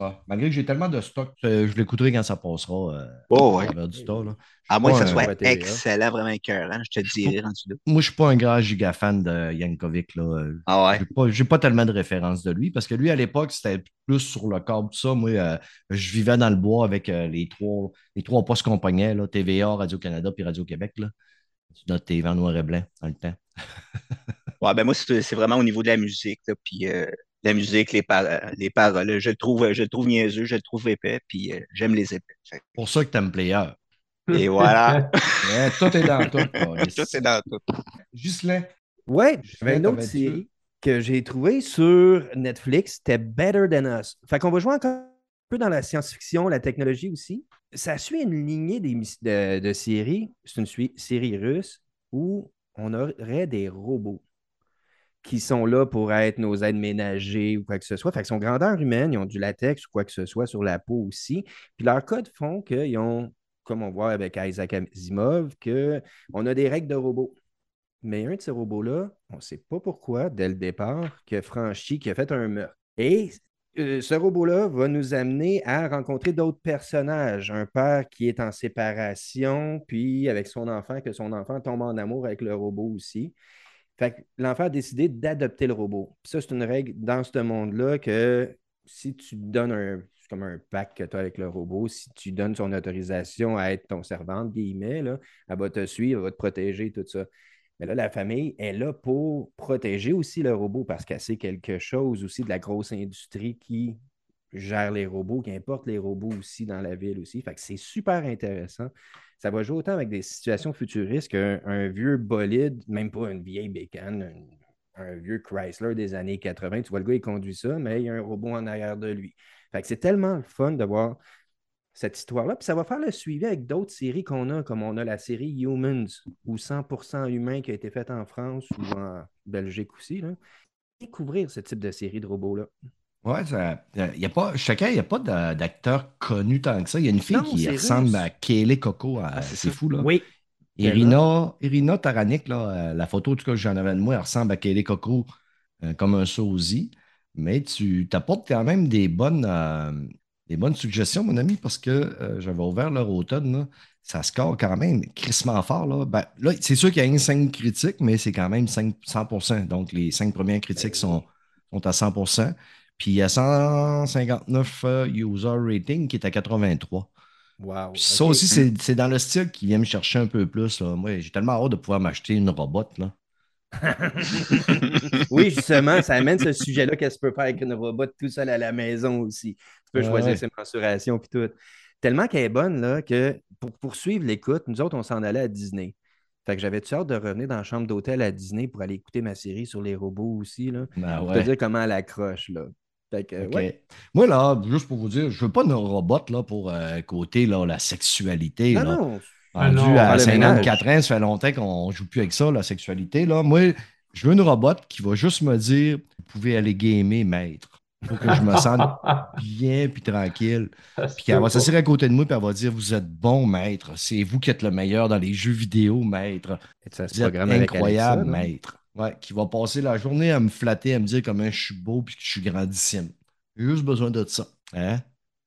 Ouais. Malgré que j'ai tellement de stock, euh, je l'écouterai quand ça passera. euh,
Oh, ouais.
à du temps, là.
À moins que ça soit excellent, vraiment écœurant, je te dirais.
Moi, je suis pas un grand giga fan de Yankovic. Là.
Ah ouais?
J'ai pas, j'ai pas tellement de références de lui parce que lui, à l'époque, c'était plus sur le corps, tout ça. Moi, euh, je vivais dans le bois avec euh, les trois, les trois postes qu'on pognait, là, TVA, Radio-Canada puis Radio-Québec. Notre TV en noir et blanc dans le temps. *laughs*
Ouais, ben moi, c'est vraiment au niveau de la musique, là, puis la musique, les, par- les paroles, je le trouve, je le trouve niaiseux, je le trouve épais, puis euh, j'aime les épais. Fait
pour ça que t'aimes Player.
Et voilà, *laughs*
Ouais, tout est dans tout.
tout est dans tout.
Gislain.
Ouais, une autre série que j'ai trouvée sur Netflix, c'était Better Than Us. Fait qu'on va jouer encore un peu dans la science-fiction, la technologie aussi. Ça suit une lignée de, de séries, c'est une série russe où on aurait des robots qui sont là pour être nos aides ménagers ou quoi que ce soit. Fait qu'ils sont grandeur humaine, ils ont du latex ou quoi que ce soit sur la peau aussi. Puis leurs codes font qu'ils ont, comme on voit avec Isaac Asimov, qu'on a des règles de robots. Mais un de ces robots-là, on ne sait pas pourquoi, dès le départ, qui a franchi, qui a fait un meurtre. Et euh, ce robot-là va nous amener à rencontrer d'autres personnages. Un père qui est en séparation, puis avec son enfant, que son enfant tombe en amour avec le robot aussi. Fait que l'enfant a décidé d'adopter le robot. Puis ça, c'est une règle dans ce monde-là que si tu donnes un. Comme un pacte que tu as avec le robot. Si tu donnes son autorisation à être ton servant, entre guillemets, là, elle va te suivre, elle va te protéger, tout ça. Mais là, la famille est là pour protéger aussi le robot parce qu'elle sait quelque chose aussi de la grosse industrie qui gère les robots, qui importe les robots aussi dans la ville aussi. Fait que c'est super intéressant. Ça va jouer autant avec des situations futuristes qu'un un vieux bolide, même pas une vieille bécane, un, vieux Chrysler des années 80. Tu vois, le gars, il conduit ça, mais il y a un robot en arrière de lui. Fait que c'est tellement le fun de voir cette histoire-là. Puis ça va faire le suivi avec d'autres séries qu'on a, comme on a la série Humans, ou 100% humain qui a été faite en France ou en Belgique aussi. Là. Découvrir ce type de série de robots-là.
Ouais, ça, y a pas, chacun, il n'y a pas d'a- d'acteur connu tant que ça. Il y a une fille
Non,
qui ressemble
russe.
à Kaylee Coco. à-
Ah, c'est
fou, là.
Oui.
Irina, Irina Taranik, là, euh, la photo en tout cas, que j'en avais de moi, elle ressemble à Kaylee Coco euh, comme un sosie. Mais tu t'apportes quand même des bonnes, euh, des bonnes suggestions, mon ami, parce que euh, j'avais ouvert leur automne. là. ça score quand même crissement fort. Là, Ben, là c'est sûr qu'il y a une 5 critiques, mais c'est quand même 5, 100% Donc, les cinq premières critiques sont, sont à 100 Puis il y a 159 euh, user rating qui est à 83.
Wow.
Puis ça aussi, c'est c'est dans le style qui vient me chercher un peu plus. Là. Moi, j'ai tellement hâte de pouvoir m'acheter une robot. Là. *laughs*
oui, justement, ça amène ce sujet-là qu'est-ce que tu peux faire avec une robot tout seul à la maison aussi? Tu peux choisir
ouais.
ses mensurations puis tout. Tellement qu'elle est bonne là, que pour poursuivre l'écoute, nous autres, on s'en allait à Disney. Fait que j'avais hâte de revenir dans la chambre d'hôtel à Disney pour aller écouter ma série sur les robots aussi. Là?
Ben
Pour
ouais.
te dire comment elle accroche. Là. Fait que,
OK.
ouais.
Moi, là, juste pour vous dire, je veux pas de robot là, pour euh, côté là, la sexualité.
Non,
là.
non.
Ah
Rendu
non,
à
par le
54
ménage.
ans, ça fait longtemps qu'on joue plus avec ça, la sexualité. Là. Moi, je veux une robot qui va juste me dire Vous pouvez aller gamer, maître. Pour que je me sente *laughs* bien puis tranquille. Puis qu'elle va s'asseoir à côté de moi et elle va dire Vous êtes bon, maître. C'est vous qui êtes le meilleur dans les jeux vidéo, maître.
Et ça
Vous êtes incroyable,
Alexa, non?
maître. Ouais, qui va passer la journée à me flatter, à me dire comment je suis beau puis que je suis grandissime. J'ai juste besoin de ça. Hein?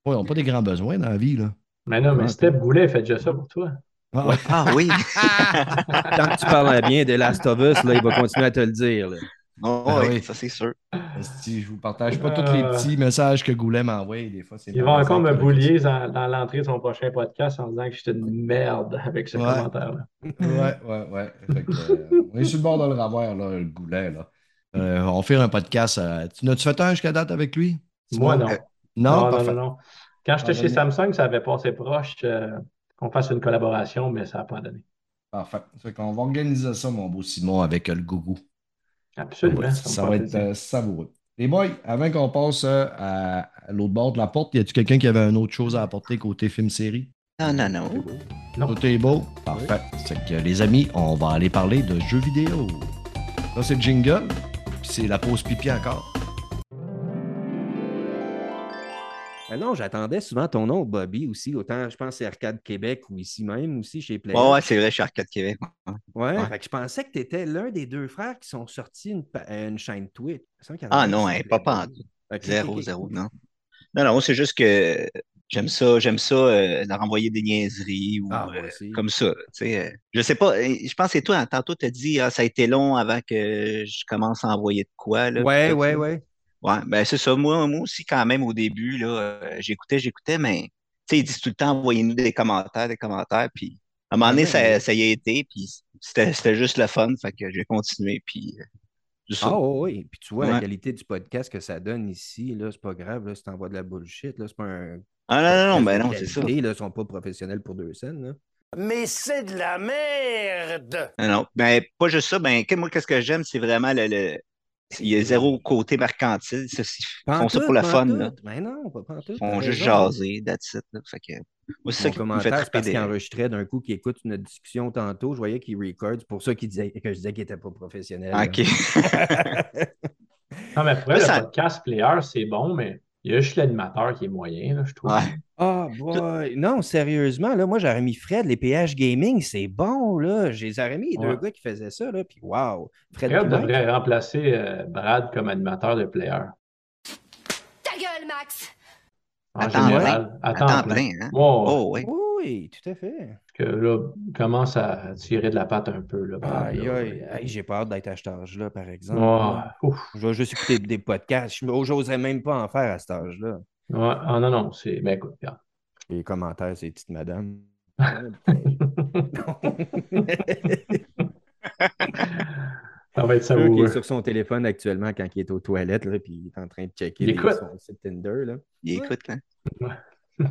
ils n'ont pas des grands besoins dans la vie. Là.
Mais non, mais Steph Goulet fait déjà ça pour toi.
Ah, ah oui! *laughs*
Tant que tu parles bien de Last of Us, là, il va continuer à te le dire.
Oh, ah oui, ça c'est sûr.
Si je vous partage pas tous les petits messages que Goulet m'envoie, des fois.
Il va encore me boulier dans, dans l'entrée de son prochain podcast en disant que j'étais une merde avec ce commentaire-là.
Ouais, ouais, ouais. Euh, on est sur le bord de le revoir, là, le Goulet. Là. Euh, on va faire un podcast. Euh, tu n'as-tu fait un jusqu'à date avec lui?
Moi, non. Non, non, non, non, Quand j'étais chez Samsung, ça avait passé proche qu'on fasse une collaboration, mais ça n'a pas donné.
Parfait. Fait qu'on va organiser ça, mon beau Simon, avec le gougou.
Absolument.
Ça, va être euh, savoureux. Les boys, avant qu'on passe euh, à, l'autre bord de la porte, y a-tu quelqu'un qui avait une autre chose à apporter côté film-série?
Non, non, non.
Tout est beau? Parfait. C'est que les amis, on va aller parler de jeux vidéo. Là, c'est le jingle, puis c'est la pause pipi encore.
Ben non, j'attendais souvent ton nom, Bobby, aussi. Autant, je pense, c'est Arcade Québec ou ici même, aussi, chez Play.
ouais, c'est vrai, chez Arcade Québec.
Ouais, je pensais que tu étais l'un des deux frères qui sont sortis une, une chaîne Twitch.
Ah non, hein, pas pas Zéro, zéro, non. Non, non, c'est juste que j'aime ça, j'aime ça, euh, leur envoyer des niaiseries ou ah, euh, comme ça. Tu sais, euh, je sais pas, je pense que c'est toi, hein, tantôt, tu as dit, ah, ça a été long avant que je commence à envoyer de quoi. Là,
ouais, ouais, ouais.
Ouais, ben c'est ça. Moi, moi aussi, quand même, au début, là, euh, j'écoutais, j'écoutais, mais ils disent tout le temps, envoyez-nous des commentaires, des commentaires. Puis à un moment donné, ça, ça y a été, puis c'était juste le fun. Fait que j'ai continué, puis
euh, Ah oui, puis tu vois la qualité du podcast que ça donne ici, là, c'est pas grave, là, si t'envoies de la bullshit, là, c'est pas un.
Ah non, non, non, ben non, c'est ça.
Ils sont pas professionnels pour deux scènes, là.
Mais c'est de la merde!
Non, non, ben pas juste ça, ben moi, qu'est-ce que j'aime, c'est vraiment le il y a zéro côté mercantile. Ils font ça pour la fun. Là.
Mais non, pas, pas
Ils font juste jaser, that's it. Là. Fait que, moi, c'est ça qui me fait
parce qu'il enregistrait d'un coup, qu'il écoute une discussion tantôt. Je voyais qu'il record. C'est pour ça qu'il disait, que je disais qu'il n'était pas professionnel.
OK. *laughs*
non, mais pour le podcast player, c'est bon, mais il y a juste l'animateur qui est moyen, là, je trouve.
Ah, boy. Non, sérieusement, là, moi, j'aurais mis Fred, les PH Gaming, c'est bon, là. J'ai mis deux gars qui faisaient ça, là, puis wow.
Fred, Fred devrait remplacer euh, Brad comme animateur de player.
Ta gueule, Max!
En attends, général, attends, plein. Hein?
Oh, oui. oui, tout à fait.
Que là, commence à tirer de la patte un peu. Là,
aïe, aïe, j'ai peur d'être à cet âge-là, par exemple. je vais juste écouter des podcasts. Je n'oserais même pas en faire à cet âge-là.
Ouais. Ah non, non, c'est. Mais écoute, regarde.
Les commentaires, c'est petite madame. *laughs*
Ça va être ça. Il
est sur son téléphone actuellement quand il est aux toilettes, là, puis il est en train de checker son site Tinder. Là.
Il écoute, hein?
Ouais.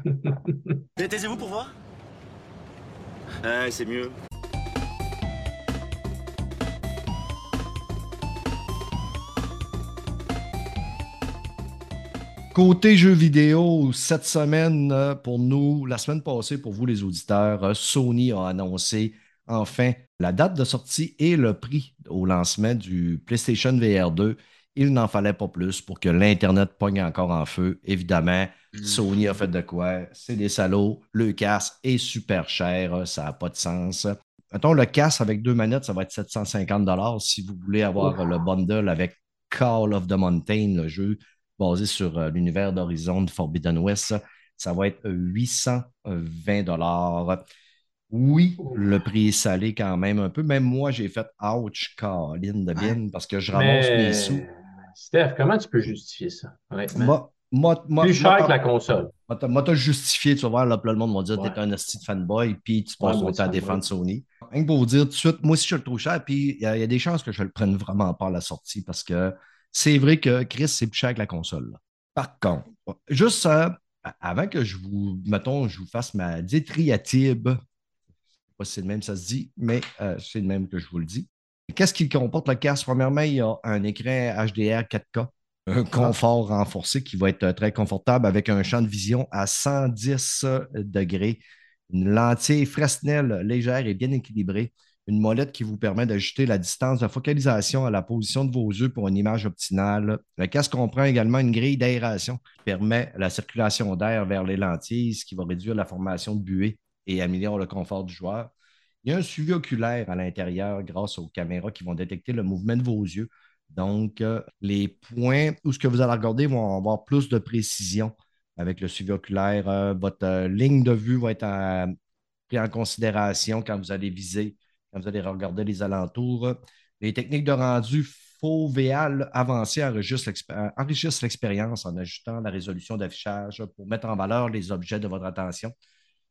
*laughs* Taisez-vous pour voir? c'est mieux.
Côté jeux vidéo, cette semaine, euh, pour nous, la semaine passée, pour vous les auditeurs, euh, Sony a annoncé enfin la date de sortie et le prix au lancement du PlayStation VR 2. Il n'en fallait pas plus pour que l'Internet pogne encore en feu. Évidemment, hmm. Sony a fait de quoi? C'est des salauds. Le casque est super cher. Ça n'a pas de sens. Mettons, le casque avec deux manettes, ça va être 750 si vous voulez avoir le bundle avec Call of the Mountain, le jeu basé sur euh, l'univers d'Horizon de Forbidden West. Ça, va être 820 oui, le prix est salé quand même un peu. Même moi, j'ai fait ouch, Caroline de Bin, parce que je ramasse mes sous.
Steph, comment tu peux justifier ça?
Moi,
Plus cher que la console.
Moi, t'as justifié, tu vas voir, là, le monde va dire que t'es un esti de fanboy, puis tu passes ton temps à défendre Sony. Rien que pour vous dire tout de suite, moi aussi, je le trouve cher, puis il y, a des chances que je le prenne vraiment pas à la sortie, parce que c'est vrai que Chris, c'est plus cher que la console. Par contre, juste avant que je vous, mettons, je vous fasse ma diatriative pas si c'est le même, ça se dit, mais euh, c'est le même que je vous le dis. Qu'est-ce qu'il comporte le casque? Premièrement, il y a un écran HDR 4K, un confort renforcé qui va être euh, très confortable avec un champ de vision à 110 degrés, une lentille Fresnel légère et bien équilibrée, une molette qui vous permet d'ajuster la distance de focalisation à la position de vos yeux pour une image optimale. Le casque comprend également une grille d'aération qui permet la circulation d'air vers les lentilles, ce qui va réduire la formation de buée et améliore le confort du joueur. Il y a un suivi oculaire à l'intérieur grâce aux caméras qui vont détecter le mouvement de vos yeux. Donc, euh, les points où ce que vous allez regarder vont avoir plus de précision avec le suivi oculaire. Euh, votre euh, ligne de vue va être prise en considération quand vous allez viser, vous allez regarder les alentours. Les techniques de rendu FOVL avancées enrichissent l'expérience en ajustant la résolution d'affichage pour mettre en valeur les objets de votre attention.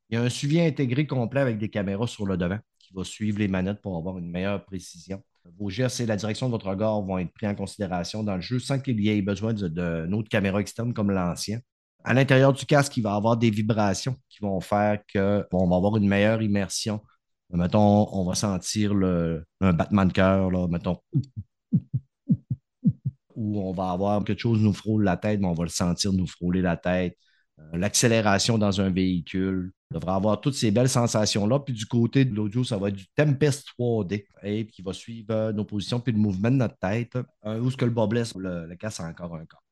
Il y a un suivi intégré complet avec des caméras sur le devant qui va suivre les manettes pour avoir une meilleure précision. Vos gestes et la direction de votre regard vont être pris en considération dans le jeu sans qu'il y ait besoin d'une autre caméra externe comme l'ancien. À l'intérieur du casque, il va y avoir des vibrations qui vont faire qu'on va avoir une meilleure immersion. Mettons, on va sentir le, un battement de cœur, mettons. Ou on va avoir quelque chose nous frôle la tête, mais on va le sentir nous frôler la tête. Euh, l'accélération dans un véhicule. On devrait avoir toutes ces belles sensations-là. Puis du côté de l'audio, ça va être du Tempest 3D qui va suivre euh, nos positions puis le mouvement de notre tête. où ce que le bas blesse, le, le casse encore un corps.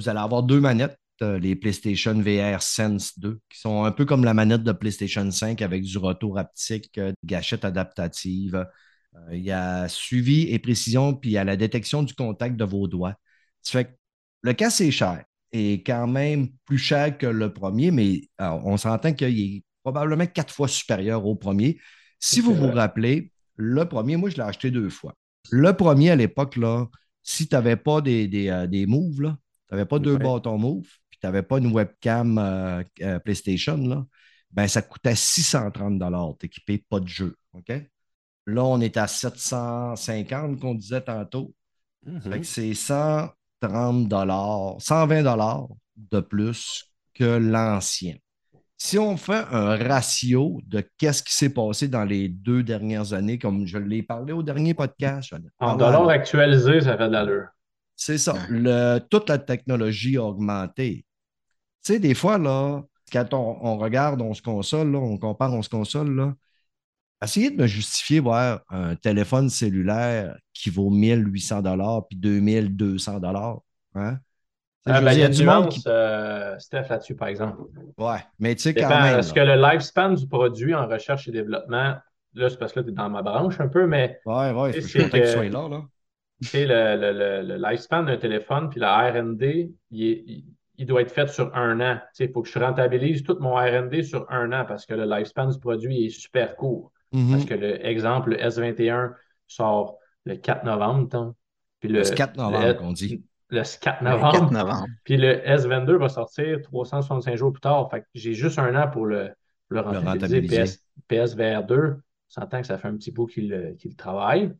Vous allez avoir deux manettes, les PlayStation VR Sense 2, qui sont un peu comme la manette de PlayStation 5 avec du retour haptique, des gâchettes adaptatives. il y a suivi et précision, puis il y a la détection du contact de vos doigts. Ça fait que le casque est cher est quand même plus cher que le premier, mais on s'entend qu'il est probablement quatre fois supérieur au premier. Si vous vous rappelez, le premier, moi, je l'ai acheté deux fois. Le premier, à l'époque, là, si tu n'avais pas des, des, euh, moves, tu n'avais pas deux bâtons move, puis tu n'avais pas une webcam euh, euh, PlayStation, là, ben, ça coûtait 630 t'équiper, pas de jeu. OK? Là, on est à 750 qu'on disait tantôt. Mm-hmm. C'est 100, 30 120 dollars de plus que l'ancien. Si on fait un ratio de qu'est-ce qui s'est passé dans les deux dernières années, comme je l'ai parlé au dernier podcast.
En dollars actualisés, ça fait de l'allure.
C'est ça. toute la technologie a augmenté. Tu sais, des fois, là, quand on, regarde, on se console, on compare, on se console, là, essayez de me justifier voir un téléphone cellulaire qui vaut 1800 dollars puis 2200 dollars. Hein?
Ah, ben, il y a, du monde, euh, Steph, là-dessus, par exemple.
Ouais, mais tu sais, quand même.
Est-ce que le lifespan du produit en recherche et développement, là, c'est parce que là, tu es dans ma branche un peu, mais.
Ouais, ouais, je suis content que tu sois là. là.
Sais, le, le, le, lifespan d'un téléphone, puis la RD, il, il, doit être fait sur un an. Tu sais, il faut que je rentabilise tout mon RD sur un an parce que le lifespan du produit est super court. Mm-hmm. Parce que l'exemple, le S21 sort le 4 novembre.
Puis le, 4 novembre, on dit.
Le 4 novembre. Puis le S22 va sortir 365 jours plus tard. Fait que j'ai juste un an pour le, le rentabiliser. PSVR 2, on s'entend que ça fait un petit bout qu'il le travaille.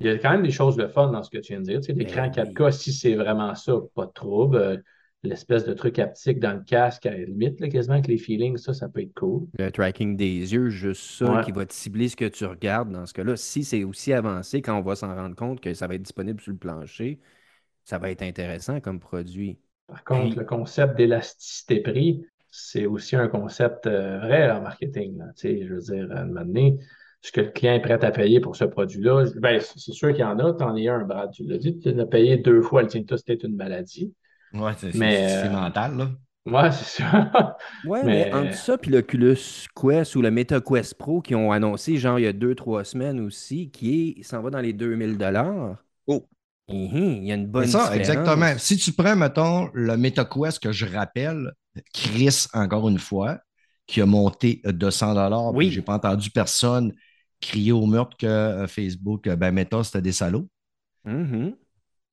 Il y a quand même des choses de fun dans ce que tu viens de dire. Tu sais, l'écran 4K, ben si c'est vraiment ça, pas de trouble l'espèce de truc haptique dans le casque, à la limite, quasiment avec les feelings, ça, ça peut être cool.
Le tracking des yeux, juste ça, qui va te cibler ce que tu regardes dans ce cas-là. Si c'est aussi avancé, quand on va s'en rendre compte que ça va être disponible sur le plancher, ça va être intéressant comme produit.
Par contre, le concept d'élasticité prix, c'est aussi un concept euh, vrai en marketing. Je veux dire, à un moment donné, ce que le client est prêt à payer pour ce produit-là, ben, c'est sûr qu'il y en a, tu en es un, Brad, tu l'as dit, tu l'as payé deux fois le tinnitus, c'était une maladie.
Ouais, c'est euh, mental, là.
Ouais, c'est ça. *laughs*
ouais, mais... entre ça puis l'Oculus Quest ou le Meta Quest Pro qui ont annoncé, genre, il y a deux, trois semaines aussi, qui s'en va dans les 2000 dollars.
Oh.
il y a une bonne ça,
exactement. Si tu prends, mettons, le Meta Quest que je rappelle, Chris, encore une fois, qui a monté 200 dollars, oui. j'ai pas entendu personne crier au meurtre que euh, Facebook, euh, ben Meta, c'était des salauds.
Mm-hmm.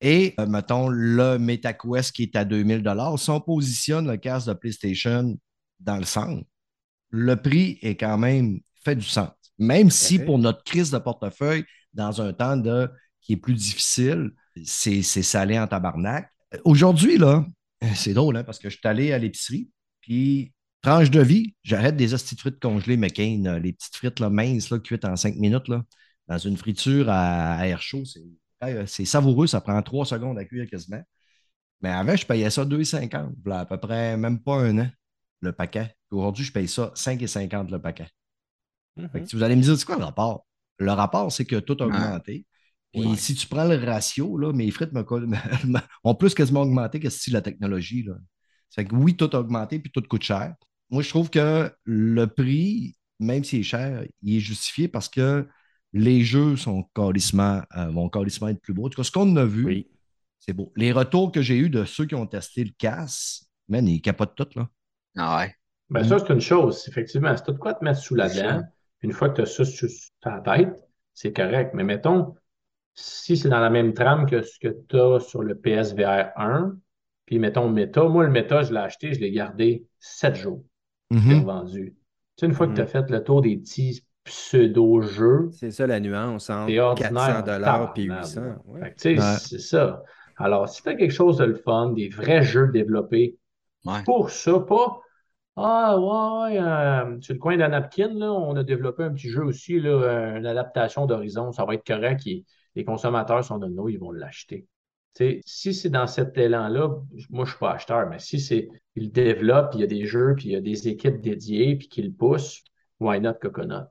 Et, euh, mettons, le MetaQuest qui est à 2000 Si on positionne le casque de PlayStation dans le centre, le prix est quand même fait du sens. Même si pour notre crise de portefeuille, dans un temps de, qui est plus difficile, c'est salé en tabarnak. Aujourd'hui, là, c'est drôle, hein, parce que je suis allé à l'épicerie, puis tranche de vie, j'arrête des hosties de frites congelées McCain, les petites frites là, minces là, cuites en cinq minutes, là, dans une friture à, à air chaud, c'est euh, c'est savoureux, ça prend trois secondes à cuire quasiment. Mais avant, je payais ça 2,50, à peu près même pas un an le paquet. Aujourd'hui, je paye ça 5,50 le paquet. Mhm. si vous allez me dire, c'est quoi le rapport? Le rapport, c'est que tout a augmenté. Puis si tu prends le ratio, là, mes frites *laughs* ont plus quasiment augmenté que si la technologie. C'est que oui, tout a augmenté, puis tout coûte cher. Moi, je trouve que le prix, même s'il est cher, il est justifié parce que les jeux sont carrément, euh, vont carrément être plus beaux. En tout cas, ce qu'on a vu, c'est beau. Les retours que j'ai eus de ceux qui ont testé le casse man, il capote tout, là.
Ah ouais.
Ben, ça, c'est une chose. Effectivement, c'est tout quoi te mettre sous la dent. Une fois que tu as ça sur ta tête, c'est correct. Mais mettons, si c'est dans la même trame que ce que tu as sur le PSVR 1, puis mettons Meta, moi, le Meta, je l'ai acheté, je l'ai gardé sept jours. Tu sais, une fois que tu as
Mhm.
fait le tour des petits pseudo-jeux,
C'est ça la nuance entre
ordinaire.
400 dollars et
tabarnak,
800.
là.
ouais.
Ouais.
c'est ça. Alors, si tu as quelque chose de le fun, des vrais jeux développés
Ouais.
pour ça, pas Ah ouais, ouais, euh, sur le coin de la napkin, là, on a développé un petit jeu aussi, là, euh, une adaptation d'Horizon, ça va être correct. et les consommateurs sont de nous, ils vont l'acheter. Tu sais, si c'est dans cet élan-là, moi je suis pas acheteur, mais si c'est développent, puis il y a des jeux, puis il y a des équipes dédiées, puis qu'ils le poussent, why not Coconut?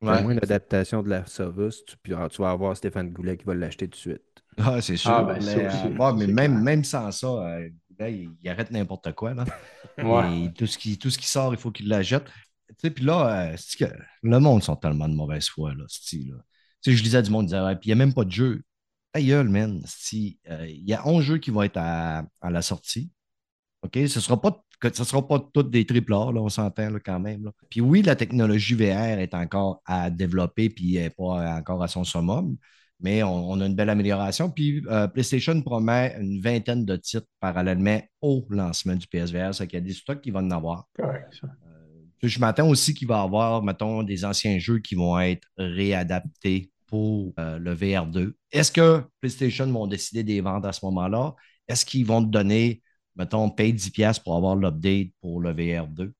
Au
Ouais.
moins l'adaptation de la Sovus, tu, puis, ah, tu vas avoir Stéphane Goulet qui va l'acheter tout de suite.
Ah, c'est sûr.
Ah, ben,
mais, ouais, mais même,
clair.
même sans ça, euh, là, il, il arrête n'importe quoi. Là. *laughs*
Ouais.
Et tout ce, qui, tout ce qui sort, il faut qu'il la jette. Tu sais, puis là, euh, c'est que le monde sont tellement de mauvaise foi, là, là. Je disais du monde, Ouais, puis il n'y a même pas de jeu. Ta gueule, man. euh, Il y a 11 jeux qui vont être à, à la sortie. OK? Ce ne sera pas, ce sera pas toutes des triple A, là, on s'entend quand même. là. Puis oui, la technologie VR est encore à développer, puis elle n'est pas encore à son summum, mais on, on a une belle amélioration. Puis euh, PlayStation promet une vingtaine de titres parallèlement au lancement du PSVR, c'est qu'il y a des stocks qui vont en avoir.
Correct, ça.
Puis Je m'attends aussi qu'il va y avoir, mettons, des anciens jeux qui vont être réadaptés pour euh, le VR2. Est-ce que PlayStation vont décider des ventes à ce moment-là? Est-ce qu'ils vont te donner, mettons, paye 10$ pour avoir l'update pour le VR2?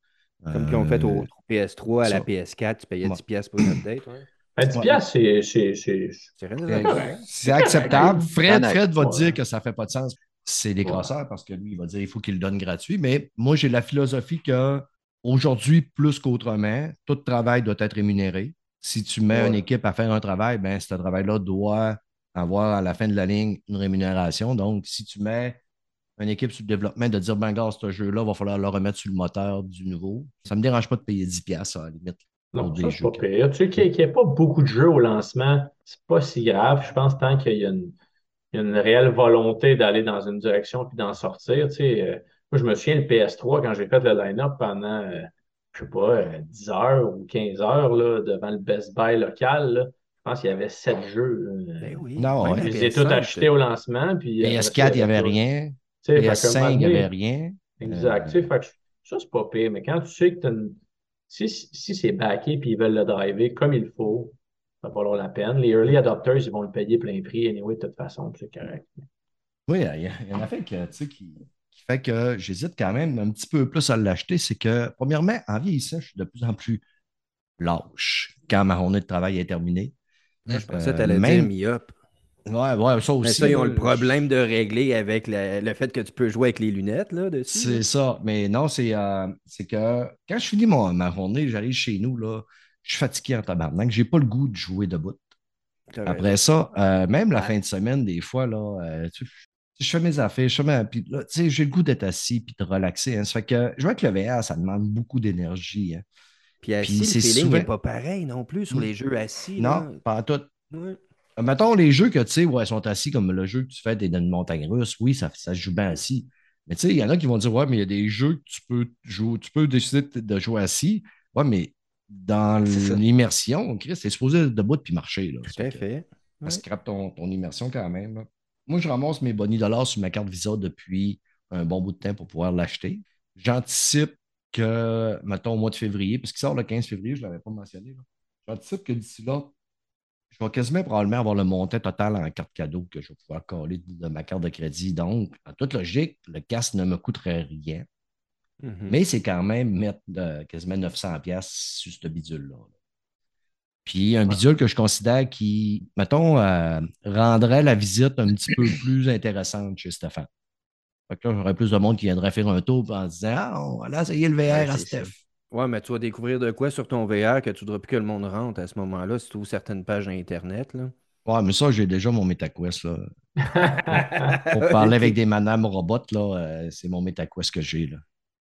Comme qu'ils ont fait au
Euh,
PS3 à la
ça.
PS4, tu payais
Ouais.
10$ piastres pour une update. Ouais.
Ben, 10
Ouais.
piastres, c'est- c'est-
acceptable. Fred, Fred va
ouais.
dire que ça ne fait pas de sens. C'est des crosseurs parce que lui, il va dire qu'il faut qu'il le donne gratuit. Mais moi, j'ai la philosophie que aujourd'hui, plus qu'autrement, tout travail doit être rémunéré. Si tu mets
Ouais.
une équipe à faire un travail, ben, ce travail-là doit avoir à la fin de la ligne une rémunération. Donc, si tu mets une équipe sur le développement de dire, ben, gars, ce jeu-là, il va falloir le remettre sur le moteur du nouveau, ça ne me dérange pas de payer 10$ à la limite.
Non, ça, c'est pas pire. Tu sais, qu'il n'y ait pas beaucoup de jeux au lancement, c'est pas si grave. Je pense tant qu'il y a une, il y a une réelle volonté d'aller dans une direction puis d'en sortir. Tu sais, euh, moi, je me souviens, le PS3, quand j'ai fait le line-up pendant, euh, je sais pas, euh, 10 heures ou 15 heures là, devant le Best Buy local, là, je pense qu'il y avait 7 jeux.
Ben oui.
Non,
Je les ai
PS5,
tous achetés au lancement. Puis, ça,
PS4, il n'y avait rien.
Tu sais, fait qu'à un
PS5,
moment
il n'y avait rien.
Exact. Tu sais, fait que ça, c'est pas pire. Mais quand tu sais que t'as une- si, si c'est backé et ils veulent le driver comme il faut, ça va valoir la peine. Les early adopters, ils vont le payer plein prix anyway, de toute façon, c'est correct.
Oui, il y, a- il y en a fait que, tu sais, qui, qui fait que j'hésite quand même un petit peu plus à l'acheter. C'est que, premièrement, en vieillissant, je suis de plus en plus lâche quand ma journée de travail est terminée.
Je pensais
Euh,
que tu allais
même-
dire myope.
Ouais, ouais, ça aussi.
Mais ça, ils ont
là,
le problème de régler avec la- le fait que tu peux jouer avec les lunettes là, dessus.
C'est ça. Mais non, c'est euh, c'est que quand je finis mon- ma journée, j'arrive chez nous, là, je suis fatigué en tabarnak. J'ai pas le goût de jouer debout. Après ça, euh, même la
Ouais.
fin de semaine, des fois, là, euh, tu- je fais mes affaires, je fais puis là, tu sais, j'ai le goût d'être assis puis de relaxer. hein. Ça fait que jouer avec le VR, ça demande beaucoup d'énergie. hein.
Puis assis,
Puis
le
c'est
feeling
souvent-
n'est pas pareil non plus sur les jeux assis.
Non,
là.
pas tout.
Ouais.
Euh, Mettons les jeux que tu sais, ouais, sont assis comme le jeu que tu fais dans une montagne russe, oui, ça, ça se joue bien assis. Mais tu sais, il y en a qui vont dire Ouais, mais il y a des jeux que tu peux jouer, tu peux décider de- jouer assis. Ouais, mais dans l'immersion, Chris, t'es supposé être debout puis marcher. Là.
Tout à
fait que-. Ça scrape ton, ton immersion quand même. là. Moi, je ramasse mes bonnies dollars sur ma carte Visa depuis un bon bout de temps pour pouvoir l'acheter. J'anticipe que, mettons, au mois de février, parce qu'il sort le 15 février, je ne l'avais pas mentionné. J'anticipe que d'ici là, je vais quasiment probablement avoir le montant total en carte cadeau que je vais pouvoir coller de ma carte de crédit. Donc, en toute logique, le casque ne me coûterait rien.
Mhm.
Mais c'est quand même mettre euh, quasiment 900$ piastres sur ce bidule-là. là. Puis un bidule que je considère qui, mettons, euh, rendrait la visite un petit peu plus intéressante chez Stéphane. Fait que là, j'aurais plus de monde qui viendrait faire un tour en disant Ah, on va essayer le VR
Ouais,
à Steph.
Ouais, mais tu vas découvrir de quoi sur ton VR que tu ne voudras plus que le monde rentre à ce moment-là si tu ouvres certaines pages Internet. Là.
Ouais, mais ça, j'ai déjà mon MetaQuest. Là. Pour *laughs* parler avec des madames robots, là, euh, c'est mon MetaQuest que j'ai. Là.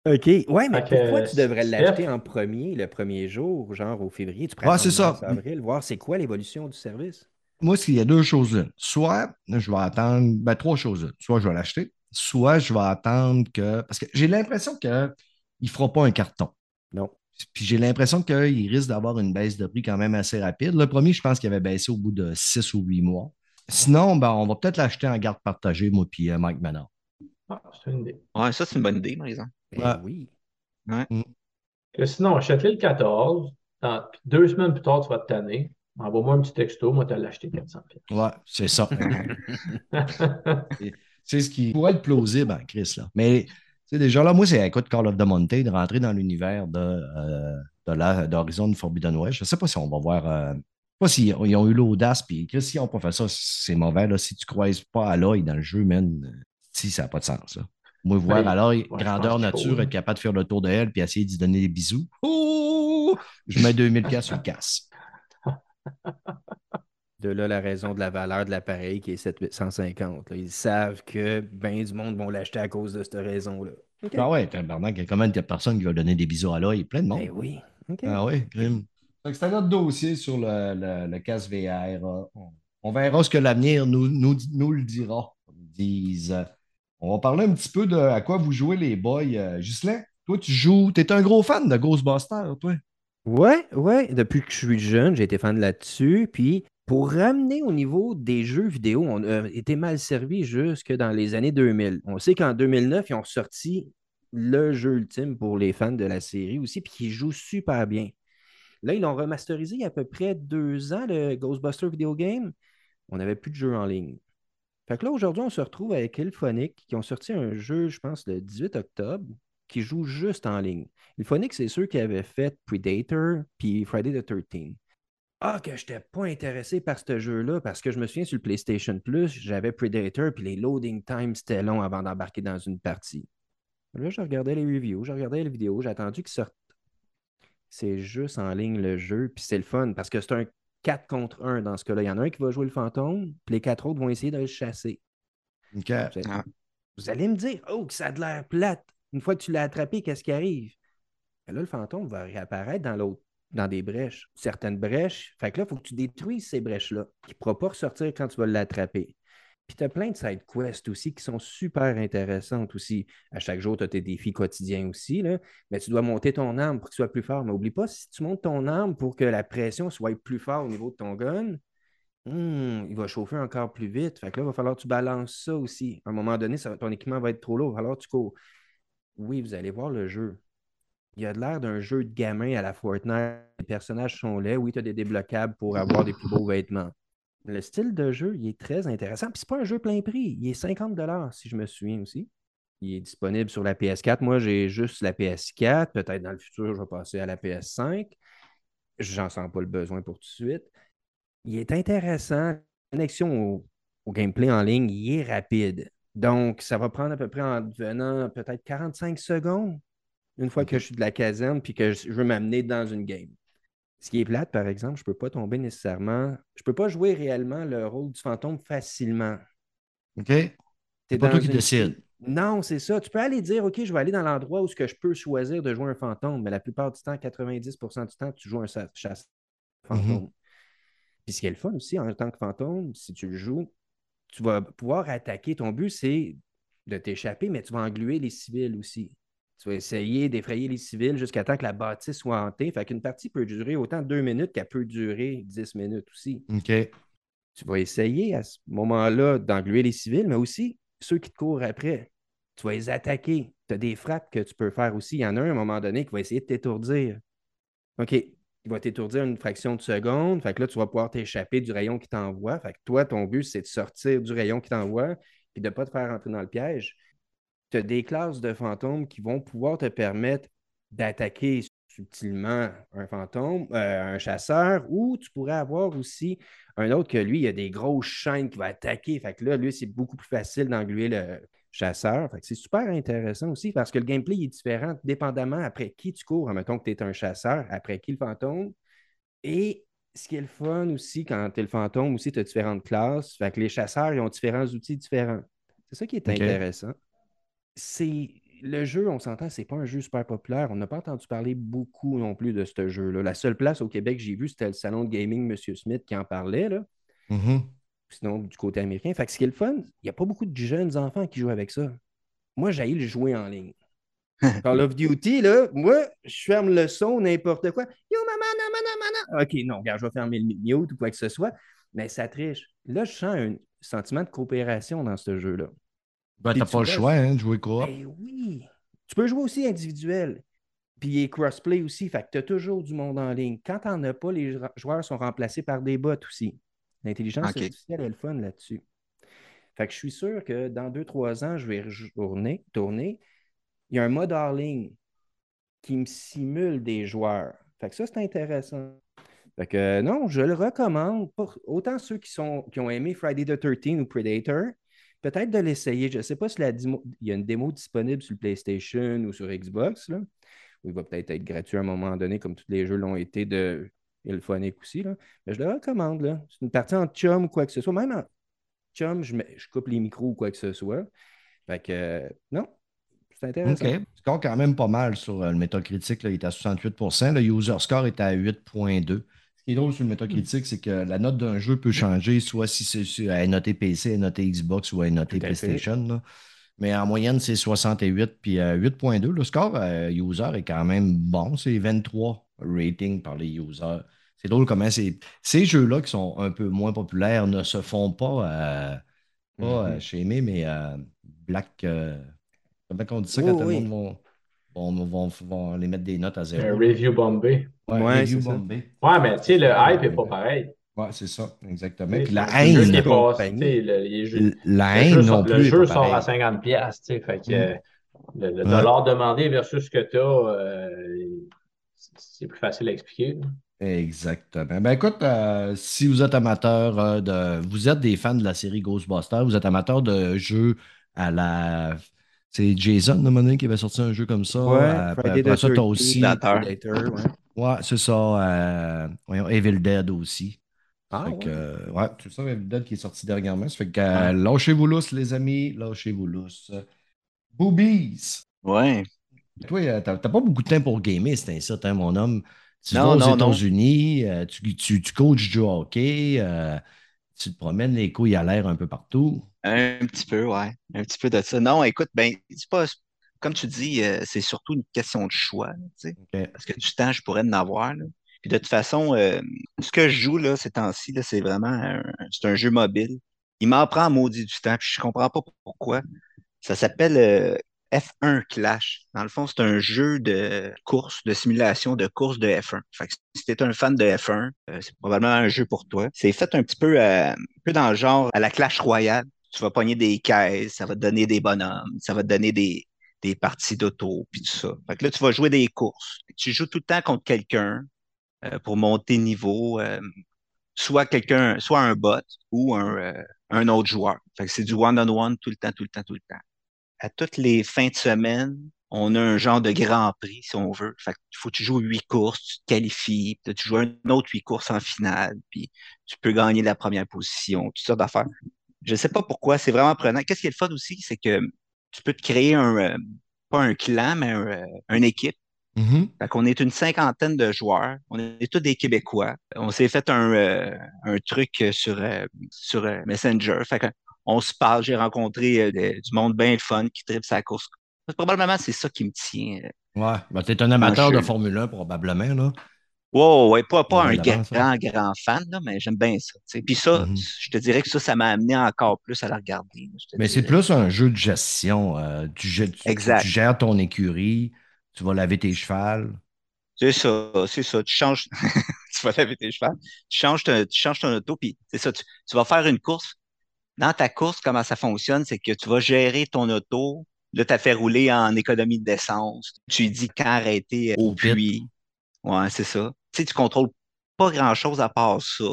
OK. Ouais, mais
Fait que,
pourquoi tu devrais l'acheter en premier, le premier jour, genre au février? Tu
Ouais,
prends
c'est ça.
avril, voir c'est quoi l'évolution du service?
Moi, il y a deux choses là. Soit je vais attendre, ben, trois choses là. Soit je vais l'acheter, soit je vais attendre que. Parce que j'ai l'impression qu'il ne fera pas un carton.
Non.
Puis j'ai l'impression qu'il risque d'avoir une baisse de prix quand même assez rapide. Le premier, je pense qu'il avait baissé au bout de six ou huit mois. Sinon, ben, on va peut-être l'acheter en garde partagée, moi puis euh, Mike Manor.
Ah, c'est une idée.
Ouais, ça, c'est une bonne idée, par exemple.
Ben
Ouais.
oui.
Que sinon, achète-le le 14. dans- deux semaines plus tard, tu vas te tanner. Envoie-moi un petit texto, moi, tu l'as acheté 400 pièces.
Ouais, c'est ça. *laughs* *laughs* c'est ce qui pourrait être plausible, hein, Chris. Là. Mais tu sais, déjà là, moi, c'est écoute Call of the Mountain, de rentrer dans l'univers de, euh, de la- d'Horizon Forbidden West. Je ne sais pas si on va voir. euh, je sais pas s'ils ont, ils ont eu l'audace, puis Chris, s'ils n'ont pas fait ça, c'est mauvais. Là. Si tu ne croises pas à l'œil dans le jeu, man, si ça n'a pas de sens. Là. Moi, voir
Ouais.
à l'œil,
Ouais, je
grandeur nature,
faut.
être capable de faire le tour de elle, puis essayer d'y donner des bisous. Oh! Je mets 2000 pièces sur le casse.
De là, la raison de la valeur de l'appareil qui est 750. là. Ils savent que bien du monde vont l'acheter à cause de cette raison-là.
Ah ouais, tabarnak, il y a combien de personnes qui veulent donner des bisous à l'œil? Plein de monde.
Ben oui. OK.
Ah oui, crime. C'était notre dossier sur le, le, le casque VR. On, on verra ce que l'avenir nous, nous, nous le dira, disent. On va parler un petit peu de à quoi vous jouez les boys. Euh, Ghislain, toi, tu joues. Tu es un gros fan de Ghostbusters, toi.
Ouais, ouais. Depuis que je suis jeune, j'ai été fan là-dessus. Puis pour ramener au niveau des jeux vidéo, on a été mal servi jusque dans les années 2000. On sait qu'en 2009, ils ont sorti le jeu ultime pour les fans de la série aussi, puis qui joue super bien. Là, ils l'ont remasterisé il y a à peu près deux ans, le Ghostbuster Video Game. On n'avait plus de jeu en ligne. Fait que là, aujourd'hui, on se retrouve avec Ilphonic, qui ont sorti un jeu, je pense, le 18 octobre, qui joue juste en ligne. Ilphonic, c'est ceux qui avaient fait Predator puis Friday the 13 Ah, que je n'étais pas intéressé par ce jeu-là, parce que je me souviens sur le PlayStation Plus, j'avais Predator, puis les loading times, c'était long avant d'embarquer dans une partie. Là, je regardais les reviews, je regardais les vidéos, j'ai attendu qu'ils sortent. C'est juste en ligne le jeu, puis c'est le fun, parce que c'est un 4 contre 1 dans ce cas-là. Il y en a un qui va jouer le fantôme, puis les quatre autres vont essayer de le chasser.
OK.
Vous,
Ah.
vous allez me dire, oh, que ça a de l'air plate. Une fois que tu l'as attrapé, qu'est-ce qui arrive? Ben là, le fantôme va réapparaître dans l'autre, dans des brèches, certaines brèches. Fait que là, il faut que tu détruises ces brèches-là, qui ne pourra pas ressortir quand tu vas l'attraper. Puis tu as plein de side quests aussi qui sont super intéressantes aussi. À chaque jour, tu as tes défis quotidiens aussi. Là. Mais tu dois monter ton arme pour que tu sois plus fort. Mais n'oublie pas, si tu montes ton arme pour que la pression soit plus forte au niveau de ton gun, hmm, il va chauffer encore plus vite. Fait que là, il va falloir que tu balances ça aussi. À un moment donné, ton équipement va être trop lourd. Que tu cours. Oui, vous allez voir le jeu. Il a de l'air d'un jeu de gamin à la Fortnite. Les personnages sont laids. Oui, tu as des débloquables pour avoir des plus beaux vêtements. Le style de jeu, il est très intéressant. Puis c'est pas un jeu plein prix. Il est 50 si je me souviens aussi. Il est disponible sur la PS4. Moi, j'ai juste la PS4. Peut-être dans le futur, je vais passer à la PS5. J'en sens pas le besoin pour tout de suite. Il est intéressant. La connexion au, au gameplay en ligne, il est rapide. Donc, ça va prendre à peu près en devenant peut-être 45 secondes une fois que je suis de la caserne puis que je je veux m'amener dans une game. Ce qui est plate, par exemple, je ne peux pas tomber nécessairement. Je ne peux pas jouer réellement le rôle du fantôme facilement.
OK? C'est pas toi qui.
Non, c'est ça. Tu peux aller dire, OK, je vais aller dans l'endroit où ce que je peux choisir de jouer un fantôme, mais la plupart du temps, 90% du temps, tu joues un chasse fantôme. Puis ce qui est le fun aussi, en tant que fantôme, si tu le joues, tu vas pouvoir attaquer. Ton but, c'est de t'échapper, mais tu vas engluer les civils aussi. Tu vas essayer d'effrayer les civils jusqu'à temps que la bâtisse soit hantée. Fait qu'une partie peut durer autant deux minutes qu'elle peut durer 10 minutes aussi
OK.
tu vas essayer à ce moment-là d'engluer les civils, mais aussi ceux qui te courent après. Tu vas les attaquer. Tu as des frappes que tu peux faire aussi. Il y en a un à un moment donné qui va essayer de t'étourdir. OK, il va t'étourdir une fraction de seconde. Fait que là, tu vas pouvoir t'échapper du rayon qui t'envoie. Fait que toi, ton but, c'est de sortir du rayon qui t'envoie et de ne pas te faire rentrer dans le piège. Tu as des classes de fantômes qui vont pouvoir te permettre d'attaquer subtilement un fantôme, euh, un chasseur, ou tu pourrais avoir aussi un autre que lui, il a des grosses chaînes qui va attaquer. Fait que là, lui, c'est beaucoup plus facile d'engluer le chasseur. Fait que c'est super intéressant aussi parce que le gameplay est différent dépendamment après qui tu cours. Mettons que tu es un chasseur, après qui le fantôme. Et ce qui est le fun aussi, quand tu es le fantôme, aussi, tu as différentes classes. Fait que les chasseurs, ils ont différents outils différents. C'est ça qui est intéressant. C'est le jeu, on s'entend, c'est pas un jeu super populaire. On n'a pas entendu parler beaucoup non plus de ce jeu-là. La seule place au Québec que j'ai vu, c'était le salon de gaming Monsieur Smith qui en parlait. Là.
Mhm.
sinon du côté américain. Fait que ce qui est le fun, il n'y a pas beaucoup de jeunes enfants qui jouent avec ça. Moi, j'ai le jouer en ligne. *laughs* Call of Duty, là, moi, je ferme le son, n'importe quoi. Yo, maman, maman, maman. OK, non, regarde, je vais fermer le mute ou quoi que ce soit. Mais ça triche. Là, je sens un sentiment de coopération dans ce jeu-là.
Ben, t'as pas le choix hein, de jouer coop.
Ben oui. Tu peux jouer aussi individuel. Puis il y a crossplay aussi. Fait que tu as toujours du monde en ligne. Quand t'en as pas, les joueurs sont remplacés par des bots aussi. L'intelligence artificielle est le fun là-dessus. Fait que je suis sûr que dans deux, trois ans, je vais tourner, tourner. Il y a un mode hors ligne qui me simule des joueurs. Fait que ça, c'est intéressant. Fait que non, je le recommande pour autant ceux qui, sont, qui ont aimé Friday the 13 ou Predator, peut-être de l'essayer. Je ne sais pas si la il y a une démo disponible sur PlayStation ou sur Xbox. Là, il va peut-être être gratuit à un moment donné, comme tous les jeux l'ont été de Ilphonic aussi. Là. Mais je le recommande. C'est une partie en chum ou quoi que ce soit. Même en chum, je, coupe les micros ou quoi que ce soit. Fait que non, c'est intéressant. OK.
Score quand même pas mal sur euh, le métacritique. il est à 68% Le user score est à 8.2. Ce qui est drôle sur le métacritique, c'est que la note d'un jeu peut changer, soit si c'est à noter PC, à noter Xbox ou à noter PlayStation. Mais en moyenne, c'est 68 puis 8.2. Euh, le score euh, user est quand même bon. C'est 23 rating par les users. C'est drôle comment ces jeux-là qui sont un peu moins populaires ne se font pas, pas mm-hmm. chez mais Black. comment on dit ça quand tout le monde vont, vont, les mettre des notes à zéro?
Un review bombé.
Ouais,
review bombé. Ouais, mais tu sais, le hype n'est pas pareil.
Ouais, c'est ça, exactement. Puis la haine. Le
le,
la haine non
plus. Le jeu sort à 50$, tu sais. Fait que mm. le, dollar demandé versus ce que tu as, euh, c'est plus facile à expliquer.
Exactement. Ben écoute, euh, si vous êtes amateur euh, de. Vous êtes des fans de la série Ghostbusters, vous êtes amateur de jeux à la c'est Jason, de moment qui avait sorti un jeu comme ça.
Ouais, euh, après, ça,
t'as aussi. ouais, c'est ça. Euh, voyons, Evil Dead aussi. Ah, ouais. Que, ouais, c'est ça, Evil Dead qui est sorti dernièrement. Ça fait que euh, lâchez-vous lousse, les amis. Lâchez-vous lousse. Boobies.
Ouais.
Toi, t'as pas beaucoup de temps pour gamer, c'est ça, hein, mon homme. Tu vas aux États-Unis, tu, tu, tu, coaches du hockey, tu te promènes les couilles à l'air un peu partout.
Un petit peu, ouais. Un petit peu de ça. Non, écoute, ben, c'est pas. Comme tu dis, euh, c'est surtout une question de choix. Parce que du temps, je pourrais en avoir. Puis de toute façon, euh, ce que je joue là, ces temps-ci, c'est vraiment un, c'est un jeu mobile. Il m'en prend maudit du temps, puis je comprends pas pourquoi. Ça s'appelle euh, F1 Clash. Dans le fond, c'est un jeu de course, de simulation de course de F1. Fait que si tu es un fan de F1, c'est probablement un jeu pour toi. C'est fait un petit peu, un peu dans le genre à la Clash Royale tu vas pogner des caisses, ça va te donner des bonhommes, ça va te donner des, des parties d'auto, puis tout ça. Fait que là, tu vas jouer des courses. Tu joues tout le temps contre quelqu'un euh, pour monter niveau, euh, soit quelqu'un, soit un bot ou un, euh, un autre joueur. Fait que c'est du one-on-one tout le temps, tout le temps, tout le temps. À toutes les fins de semaine, on a un genre de grand prix, si on veut. Fait qu'il faut que tu joues huit courses, tu te qualifies, puis tu joues un autre huit courses en finale, puis tu peux gagner la première position, toutes sortes d'affaires. Je ne sais pas pourquoi, c'est vraiment prenant. Qu'est-ce qui est le fun aussi, c'est que tu peux te créer un, euh, pas un clan, mais un, euh, une équipe.
Mm
Fait qu'on est une cinquantaine de joueurs. On est tous des Québécois. On s'est fait un, euh, un truc sur, sur Messenger. Fait qu'on se parle. J'ai rencontré du monde bien fun qui tripe sa course. Probablement, c'est ça qui me tient.
Ouais, ben, tu es un amateur de Formule 1, probablement, là.
Wow, ouais, pas, pas un grand, grand fan, là, mais j'aime bien ça. Puis ça, mm-hmm. je te dirais que ça, ça m'a amené encore plus à la regarder.
Mais c'est plus un jeu de gestion. Euh, tu, gères ton écurie, tu vas laver tes chevals.
C'est ça, c'est ça. Tu changes, *laughs* tu vas laver tes chevals, tu changes, ton, tu changes ton auto, puis c'est ça, tu, vas faire une course. Dans ta course, comment ça fonctionne, c'est que tu vas gérer ton auto. Là, tu as fait rouler en économie d'essence. Tu dis quand arrêter euh, au puits. Ouais, c'est ça tu sais, tu contrôles pas grand-chose à part ça.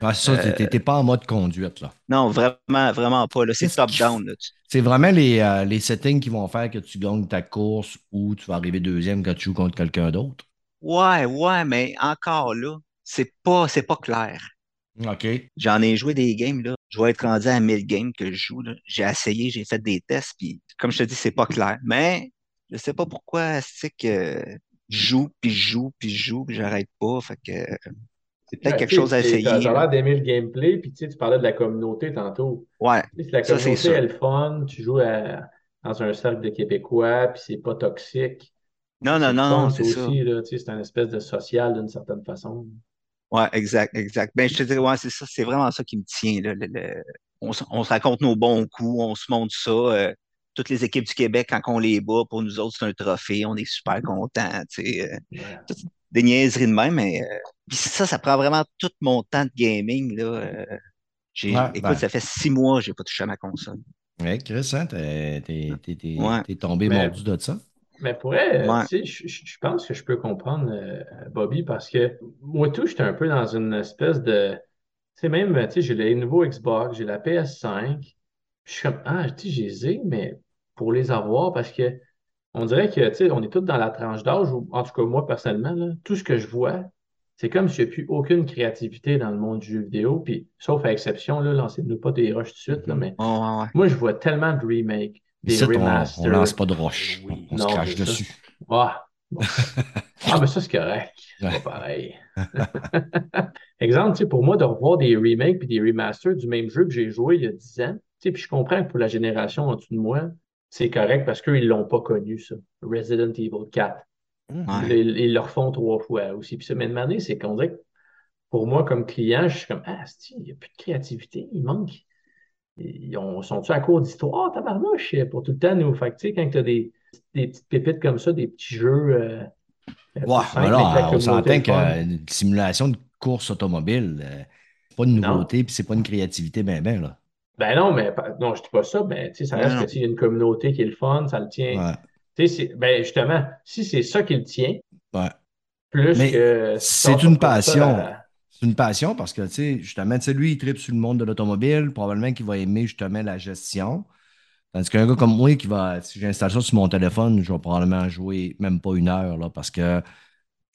Ah, ça, euh, pas en mode conduite, là.
Non, vraiment, vraiment pas. C'est top-down.
C'est vraiment les, euh, les, settings qui vont faire que tu gagnes ta course ou tu vas arriver deuxième quand tu joues contre quelqu'un d'autre.
Ouais, ouais, mais encore là, c'est pas, pas clair.
OK.
J'en ai joué des games, là. Je vais être rendu à 1000 games que je joue. J'ai essayé, j'ai fait des tests, puis comme je te dis, c'est pas clair. Mais je sais pas pourquoi c'est que joue, puis joue, puis joue, puis j'arrête pas. Fait que c'est peut-être quelque chose à
c'est-
essayer.
T'as t'as l'air d'aimer le gameplay, puis tu sais, tu parlais de la communauté tantôt.
Ouais,
Tu sais, si la
Ça, c'est
communauté
sûr.
est le fun, tu joues à- dans un cercle de Québécois, puis c'est pas toxique.
non, non,
C'est
non, c'est ça.
aussi, là, tu sais, c'est un espèce de social d'une certaine façon.
Ouais, exact, exact. Ben, je te dirais, ouais, c'est ça, c'est vraiment ça qui me tient, là. le- le- on, se- on se raconte nos bons coups, on se montre ça. euh, toutes les équipes du Québec, quand on les bat, pour nous autres, c'est un trophée, on est super contents, tu sais. euh, des niaiseries de même, mais euh, puis ça, ça prend vraiment tout mon temps de gaming, là. euh, j'ai,
Ouais,
écoute,
ben.
ça fait six mois que j'ai pas touché à ma console.
Ouais, Chris, hein, t'es t'es- t'es- t'es-
Ouais.
t'es tombé
Mais-
mordu de ça.
Mais pour
Ouais.
tu sais, je, pense que je peux comprendre euh, Bobby parce que moi tout, j'étais un peu dans une espèce de. Tu sais, même, tu sais, j'ai les nouveaux Xbox, j'ai la PS5. puis Je suis comme, ah, tu sais, j'ai mais pour les avoir, parce que on dirait que, tu sais, on est tous dans la tranche d'âge, ou en tout cas, moi, personnellement, là, tout ce que je vois, c'est comme s'il n'y a plus aucune créativité dans le monde du jeu vidéo, puis sauf à exception, là, lancez-nous pas des rushs tout de suite, là, mais
ouais, ouais.
moi, je vois tellement de remakes,
Ici, on,
remasters.
on lance pas de roche.
Oui.
On
Non,
se crache dessus.
Ah, bon. *laughs* Ah, mais ça, c'est correct. C'est
Ouais.
pas pareil. *laughs* Exemple, tu sais, pour moi, de revoir des remakes puis des remasters du même jeu que j'ai joué il y a 10 ans, tu sais, puis je comprends que pour la génération en dessous de moi, c'est correct parce qu'eux, ils l'ont pas connu, ça. Resident Evil 4.
Mhm.
Ouais.
Ils, ils le refont trois fois aussi. Puis ça m'a demandé, c'est qu'on dirait que pour moi, comme client, je suis comme, ah, il n'y a plus de créativité, il manque. Ils ont- sont-ils à court d'histoire, tabarnouche, pour tout le temps nous? Fait que, tu sais, quand tu as des, des petites pépites comme ça, des petits jeux. euh, euh, simples,
on s'entend qu'une simulation de course automobile, euh, c'est pas une nouveauté, puis c'est pas une créativité, ben, ben, là.
Ben non, mais non, je dis pas ça, mais tu sais, ça reste
non.
que s'il y a une communauté qui est le fun, ça le tient.
Ouais,
Tu sais, ben justement, si c'est ça qui le tient,
ouais.
plus
Mais
que.
c'est une
ça,
passion. C'est une passion parce que, tu sais, justement, tu sais, lui, il tripe sur le monde de l'automobile. Probablement qu'il va aimer justement la gestion. Tandis qu'un gars comme moi qui va, si j'installe ça sur mon téléphone, je vais probablement jouer même pas une heure, là, parce que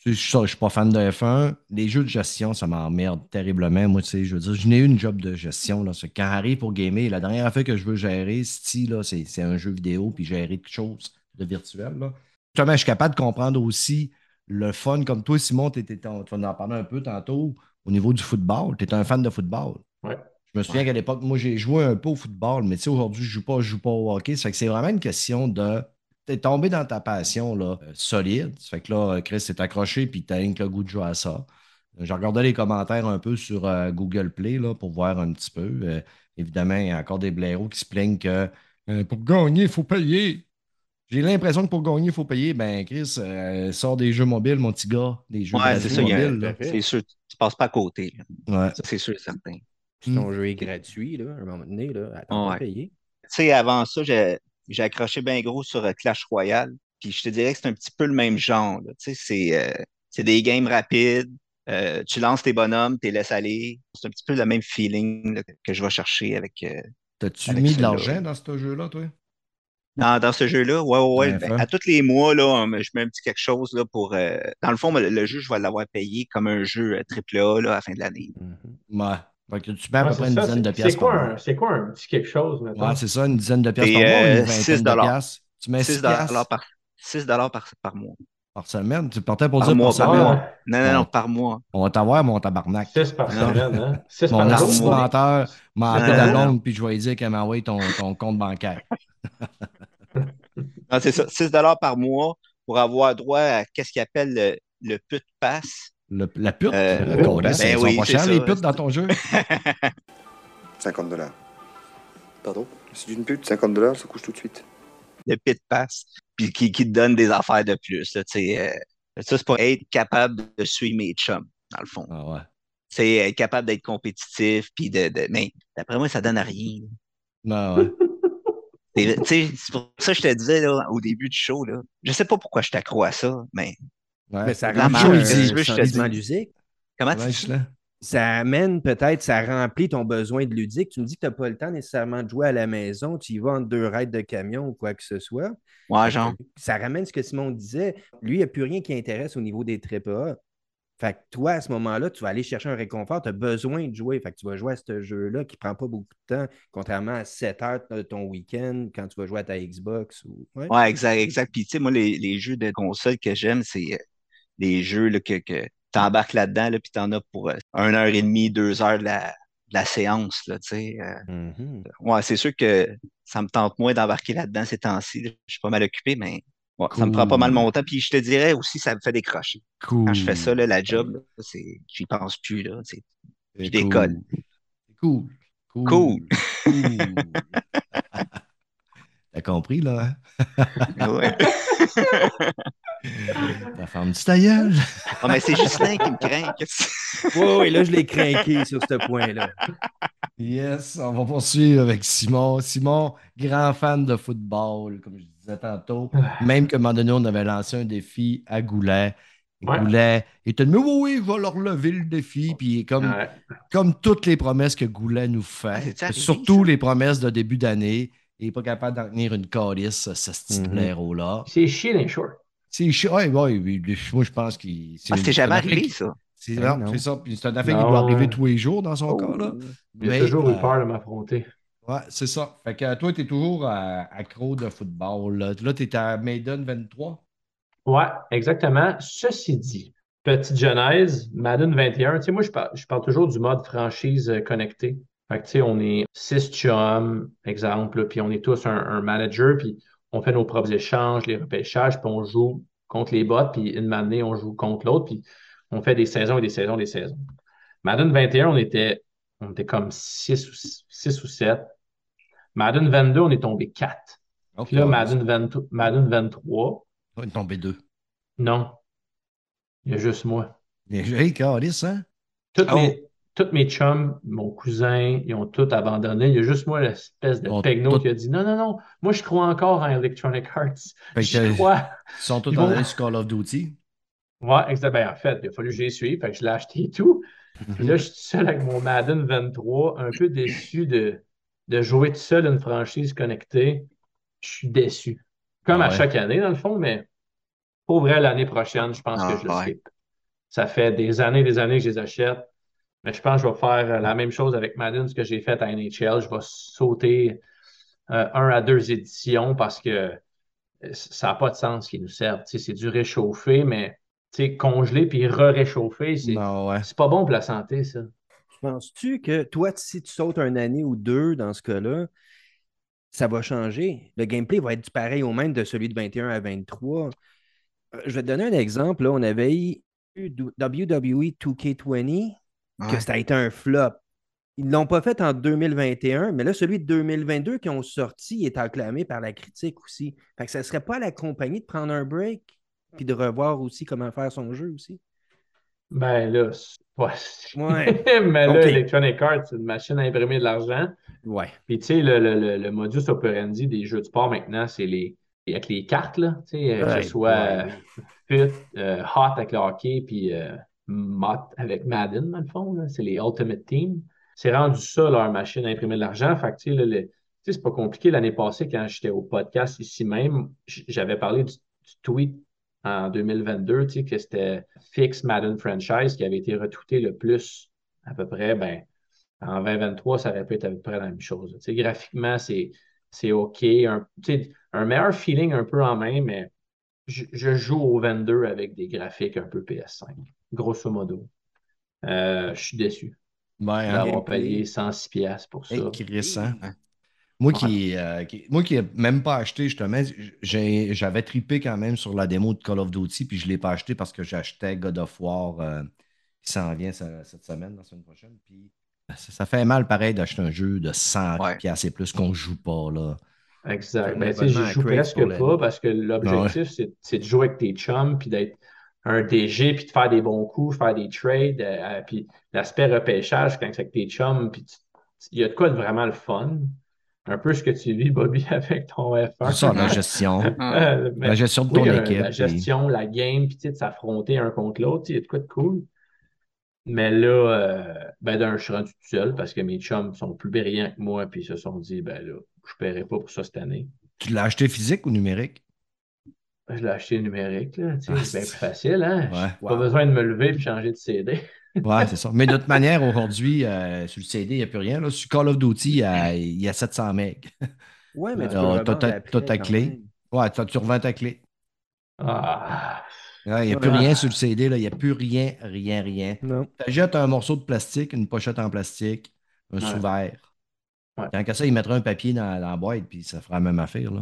je suis pas fan de F1. Les jeux de gestion, ça m'emmerde terriblement. Moi, tu sais, je veux dire, je n'ai eu une job de gestion. Là. Quand arrive pour gamer, la dernière fois que je veux gérer, c'est, un jeu vidéo, puis gérer quelque chose de virtuel. Là. Justement, je suis capable de comprendre aussi le fun. Comme toi, Simon, tu en parler un peu tantôt au niveau du football. Tu es un fan de football.
Ouais.
Je me souviens qu'à l'époque, moi, j'ai joué un peu au football, mais tu sais, aujourd'hui, je joue pas, je joue pas au hockey. Ça fait que c'est vraiment une question de. T'es tombé dans ta passion là, euh, solide. Ça fait que là, Chris s'est accroché puis t'as rien que le goût de jouer à ça. Euh, J'ai regardé les commentaires un peu sur euh, Google Play là, pour voir un petit peu. Euh, évidemment, il y a encore des blaireaux qui se plaignent que euh, pour gagner, il faut payer. J'ai l'impression que pour gagner, il faut payer. Ben, Chris, euh, sort des jeux mobiles, mon petit gars. Des jeux
Ouais, c'est ça, il y a-
mobiles.
C'est sûr, tu passes pas à côté.
Ouais.
C'est sûr et certain.
Si ton jeu est gratuit, là, à un moment donné, là, attends
Ouais.
payer.
Tu sais, avant ça, j'ai j'ai accroché bien gros sur euh, Clash Royale. Puis je te dirais que c'est un petit peu le même genre. Tu sais, c'est euh, c'est des games rapides. Euh, tu lances tes bonhommes, tu les laisses aller. C'est un petit peu le même feeling là, que je vais chercher avec. euh,
T'as-tu
Avec
mis de l'argent dans ce jeu-là, toi?
Dans, dans ce jeu-là, ouais, ouais, ouais. Ben, à tous les mois, là, je mets un petit quelque chose là, pour. euh, dans le fond, le, le jeu, je vais l'avoir payé comme un jeu euh, triple A là, à la fin de l'année.
Mhm.
Ouais. Que tu mets à peu près une
ça,
dizaine de pièces
C'est quoi,
par mois.
c'est quoi un petit quelque chose, maintenant?
Ouais, c'est ça, une dizaine de pièces
Et,
par mois,
euh,
une vingtaine
6
de pièces. Tu mets 6
6
pièces
par, 6 par, par mois.
par semaine? Tu partais pour
Par
dire
mois,
par semaine?
mois. Non, non, non, par mois.
On va t'avoir, mon tabarnak.
6 par
Non.
semaine, hein? 6
Mon
par
mois.
menteur m'a appelé la blonde, puis je vais lui dire qu'elle m'a envoyé ton, ton compte bancaire. *laughs*
Non, c'est ça, 6 par mois pour avoir droit à qu'est-ce qu'ils appellent le, le put pass.
Le- la pute,
Euh,
le
ben
sont
oui,
pas
c'est
chers,
ça.
les putes, dans ton jeu? *laughs*
50 dollars. Pardon? C'est une pute, 50 dollars, ça couche tout de suite.
le pit pass, puis qui, qui te donne des affaires de plus. là, tu sais, euh, ça, c'est pour être capable de suivre mes chums, dans le fond.
Ah ouais.
C'est être capable d'être compétitif, puis de, de- Mais d'après moi, ça donne à rien.
Non, ouais.
C'est pour ça que je te disais là, au début du show, là, je sais pas pourquoi je t'accrois à ça, mais
Ouais.
Mais ça
La
rend ludique.
comment
Ouais,
tu dis?
Ça amène peut-être, ça remplit ton besoin de ludique. Tu me dis que tu n'as pas le temps nécessairement de jouer à la maison, tu y vas en deux raids de camion ou quoi que ce soit.
Ouais, genre.
Ça ramène ce que Simon disait. Lui, il n'y a plus rien qui intéresse au niveau des AAA. Fait que toi, à ce moment-là, tu vas aller chercher un réconfort, tu as besoin de jouer. Fait que tu vas jouer à ce jeu-là qui ne prend pas beaucoup de temps, contrairement à 7 heures de ton week-end quand tu vas jouer à ta Xbox. Ou... Ouais.
Ouais, exact, exact. Puis, tu sais, moi, les, les jeux de console que j'aime, c'est euh, les jeux là, que, que tu t'embarques là-dedans, là, puis t'en as pour euh, une heure et demie, deux heures de la, de la séance, là, tu euh.
Mhm.
Ouais, c'est sûr que ça me tente moins d'embarquer là-dedans ces temps-ci. Je suis pas mal occupé, mais ouais, ça me prend pas mal mon temps. Puis je te dirais aussi, ça me fait décrocher.
Cool.
Quand je fais ça, là, la job, c'est, j'y pense plus, là. C'est je décolle.
Cool. Cool.
cool. *laughs*
T'as compris, là? hein?
Ouais. *laughs*
Ta femme du ta gueule.
Ah, mais c'est Justin qui me craint.
Oui, oui, là, je l'ai craqué sur ce point-là.
Yes, on va poursuivre avec Simon. Simon, grand fan de football, comme je disais tantôt. *sighs* Même qu'à un moment donné, on avait lancé un défi à Goulet. Et
Ouais.
Goulet était de mais oui, oui, il va leur lever le défi. Puis comme,
Ouais.
comme toutes les promesses que Goulet nous
Ah,
fait,
arrivé,
surtout les promesses de début d'année, il n'est pas capable d'en tenir une calice, ce style
Mhm.
héros-là.
C'est chier les shorts.
C'est chi- ouais, ouais, oui, moi, je pense qu'il.
Ah, c'était
c'est
jamais
une
arrivé, ça.
C'est
Ben
c'est ça. Puis c'est une affaire qui doit arriver tous les jours dans son
Oh.
cas. Là.
J'ai
Mais,
toujours eu
euh,
peur de m'affronter.
Ouais, c'est ça. Fait que toi, tu es toujours euh, accro de football. Là, là tu es à Maiden 23.
Ouais, exactement. Ceci dit, petite genèse, Madden 21, tu sais, moi, je parle, je parle toujours du mode franchise euh, connecté. Fait que, tu sais, on est six chums, exemple, puis on est tous un, un manager, puis on fait nos propres échanges, les repêchages, puis on joue contre les bots, puis une année, on joue contre l'autre, puis on fait des saisons et des saisons, des saisons. Madden 21, on était, on était comme 6 ou, 6 ou 7. Madden 22, on est tombé 4.
Ok.
Puis là, Madden, 20 Madden 23,
On est tombé deux.
non. Il y a juste moi.
Hey, Calis, hein?
Toutes
Oh.
mes, tous mes chums, mon cousin, ils ont tout abandonné. Il y a juste moi, l'espèce de
ont
pegno
tout-
qui a dit non, non, non, moi je crois encore en Electronic Arts. Je
t'as-
crois.
Ils sont tous en
vont-
sur Call of Duty.
Ouais, exactement. En fait, il a fallu que j'y suive. Fait que je l'ai acheté et tout. Puis là, je suis seul avec mon Madden 23, un peu déçu de, de jouer tout seul une franchise connectée. Je suis déçu. Comme
Ah
à
ouais.
chaque année, dans le fond, mais pour vrai, l'année prochaine, je pense
Ah
que je le
ouais.
skip. Ça fait des années des années que je les achète. Mais je pense que je vais faire euh, la même chose avec Madden, ce que j'ai fait à NHL. Je vais sauter euh, un à deux éditions parce que euh, ça n'a pas de sens qu'ils nous servent. Tu sais, c'est du réchauffé, mais tu sais, congelé puis re-réchauffer, c'est
ouais.
pas bon pour la santé, ça.
Penses-tu que toi, si tu sautes une année ou deux dans ce cas-là, ça va changer? Le gameplay va être du pareil au même de celui de 21 à 23. Euh, Je vais te donner un exemple. Là, on avait eu WWE 2K20, que ça a été un flop. Ils ne l'ont pas fait en 2021, mais là, celui de 2022 qui ont sorti est acclamé par la critique aussi. Fait que ça ne serait pas à la compagnie de prendre un break puis de revoir aussi comment faire son jeu aussi?
Ben là, c'est- ouais.
Ouais. *laughs*
mais là. Electronic Arts, c'est une machine à imprimer de l'argent.
Ouais.
Puis tu sais, le, le, le, le modus operandi des jeux de sport maintenant, c'est les avec les cartes, là, tu sais, euh, que ce soit
ouais.
euh, Fit, euh, Hot avec le hockey, puis euh, Mott avec Madden, dans le fond. C'est les Ultimate Team. C'est rendu ça, leur machine à imprimer de l'argent. Fait c'est pas compliqué. L'année passée, quand j'étais au podcast ici même, j'avais parlé du, tweet en 2022, tu sais, que c'était Fix Madden Franchise qui avait été retweeté le plus, à peu près, ben, en 2023, ça être à peu près la même chose. Graphiquement, c'est, OK. Un, un meilleur feeling un peu en main, mais je joue au 22 avec des graphiques un peu PS5, grosso modo. Euh, je suis déçu
Ouais, hein?
d'avoir payé 106 pièces pour ça.
Hey, Chris, hein? Moi qui, euh, qui- moi qui n'ai même pas acheté, justement, j'avais tripé quand même sur la démo de Call of Duty, puis je ne l'ai pas acheté parce que j'achetais God of War euh, qui s'en vient ce- cette semaine, la semaine prochaine. Puis ça, ça fait mal pareil d'acheter un jeu de 100
Ouais.
piastres et plus qu'on ne joue pas. là.
Exact. Ben,
à
joue presque pas parce que l'objectif, c'est c'est de jouer avec tes chums puis d'être un DG puis de faire des bons coups, faire des trades. euh, euh, puis l'aspect repêchage, quand c'est avec tes chums, puis il y a de quoi de vraiment le fun. Un peu ce que tu vis, Bobby, *laughs* avec ton F1.
C'est ça, la gestion. *laughs*
Euh, mais-
La gestion de
oui,
ton
euh,
équipe.
la gestion, la game, puis tu sais, de s'affronter un contre l'autre, il y a de quoi de cool. Mais là, euh, ben d'un, je suis rendu tout seul parce que mes chums sont plus brillants que moi, puis ils se sont dit, ben là, je ne paierai pas pour ça cette année.
Tu l'as acheté physique ou numérique?
Je l'ai acheté numérique, là. tu sais,
Ah,
c'est bien plus facile, hein?
Ouais.
Pas besoin de me lever et changer de CD. *laughs*
Ouais, c'est ça. Mais de toute manière, aujourd'hui, euh, sur le CD, il n'y a plus rien. Là. Sur Call of Duty, il y a, il y a 700 MB. *laughs*
Ouais, mais tu
Euh, t'as
revendre
ta- clé. Ouais, tu tu revends ta clé.
Ah,
Il n'y a plus rien sur le CD, là. il n'y a plus rien, rien, rien.
Non.
Tu achètes un morceau de plastique, une pochette en plastique, un
Ouais.
sous-verre.
Ouais.
Tant qu'à ça, il mettra un papier dans, dans la boîte, puis ça fera la même affaire. Là.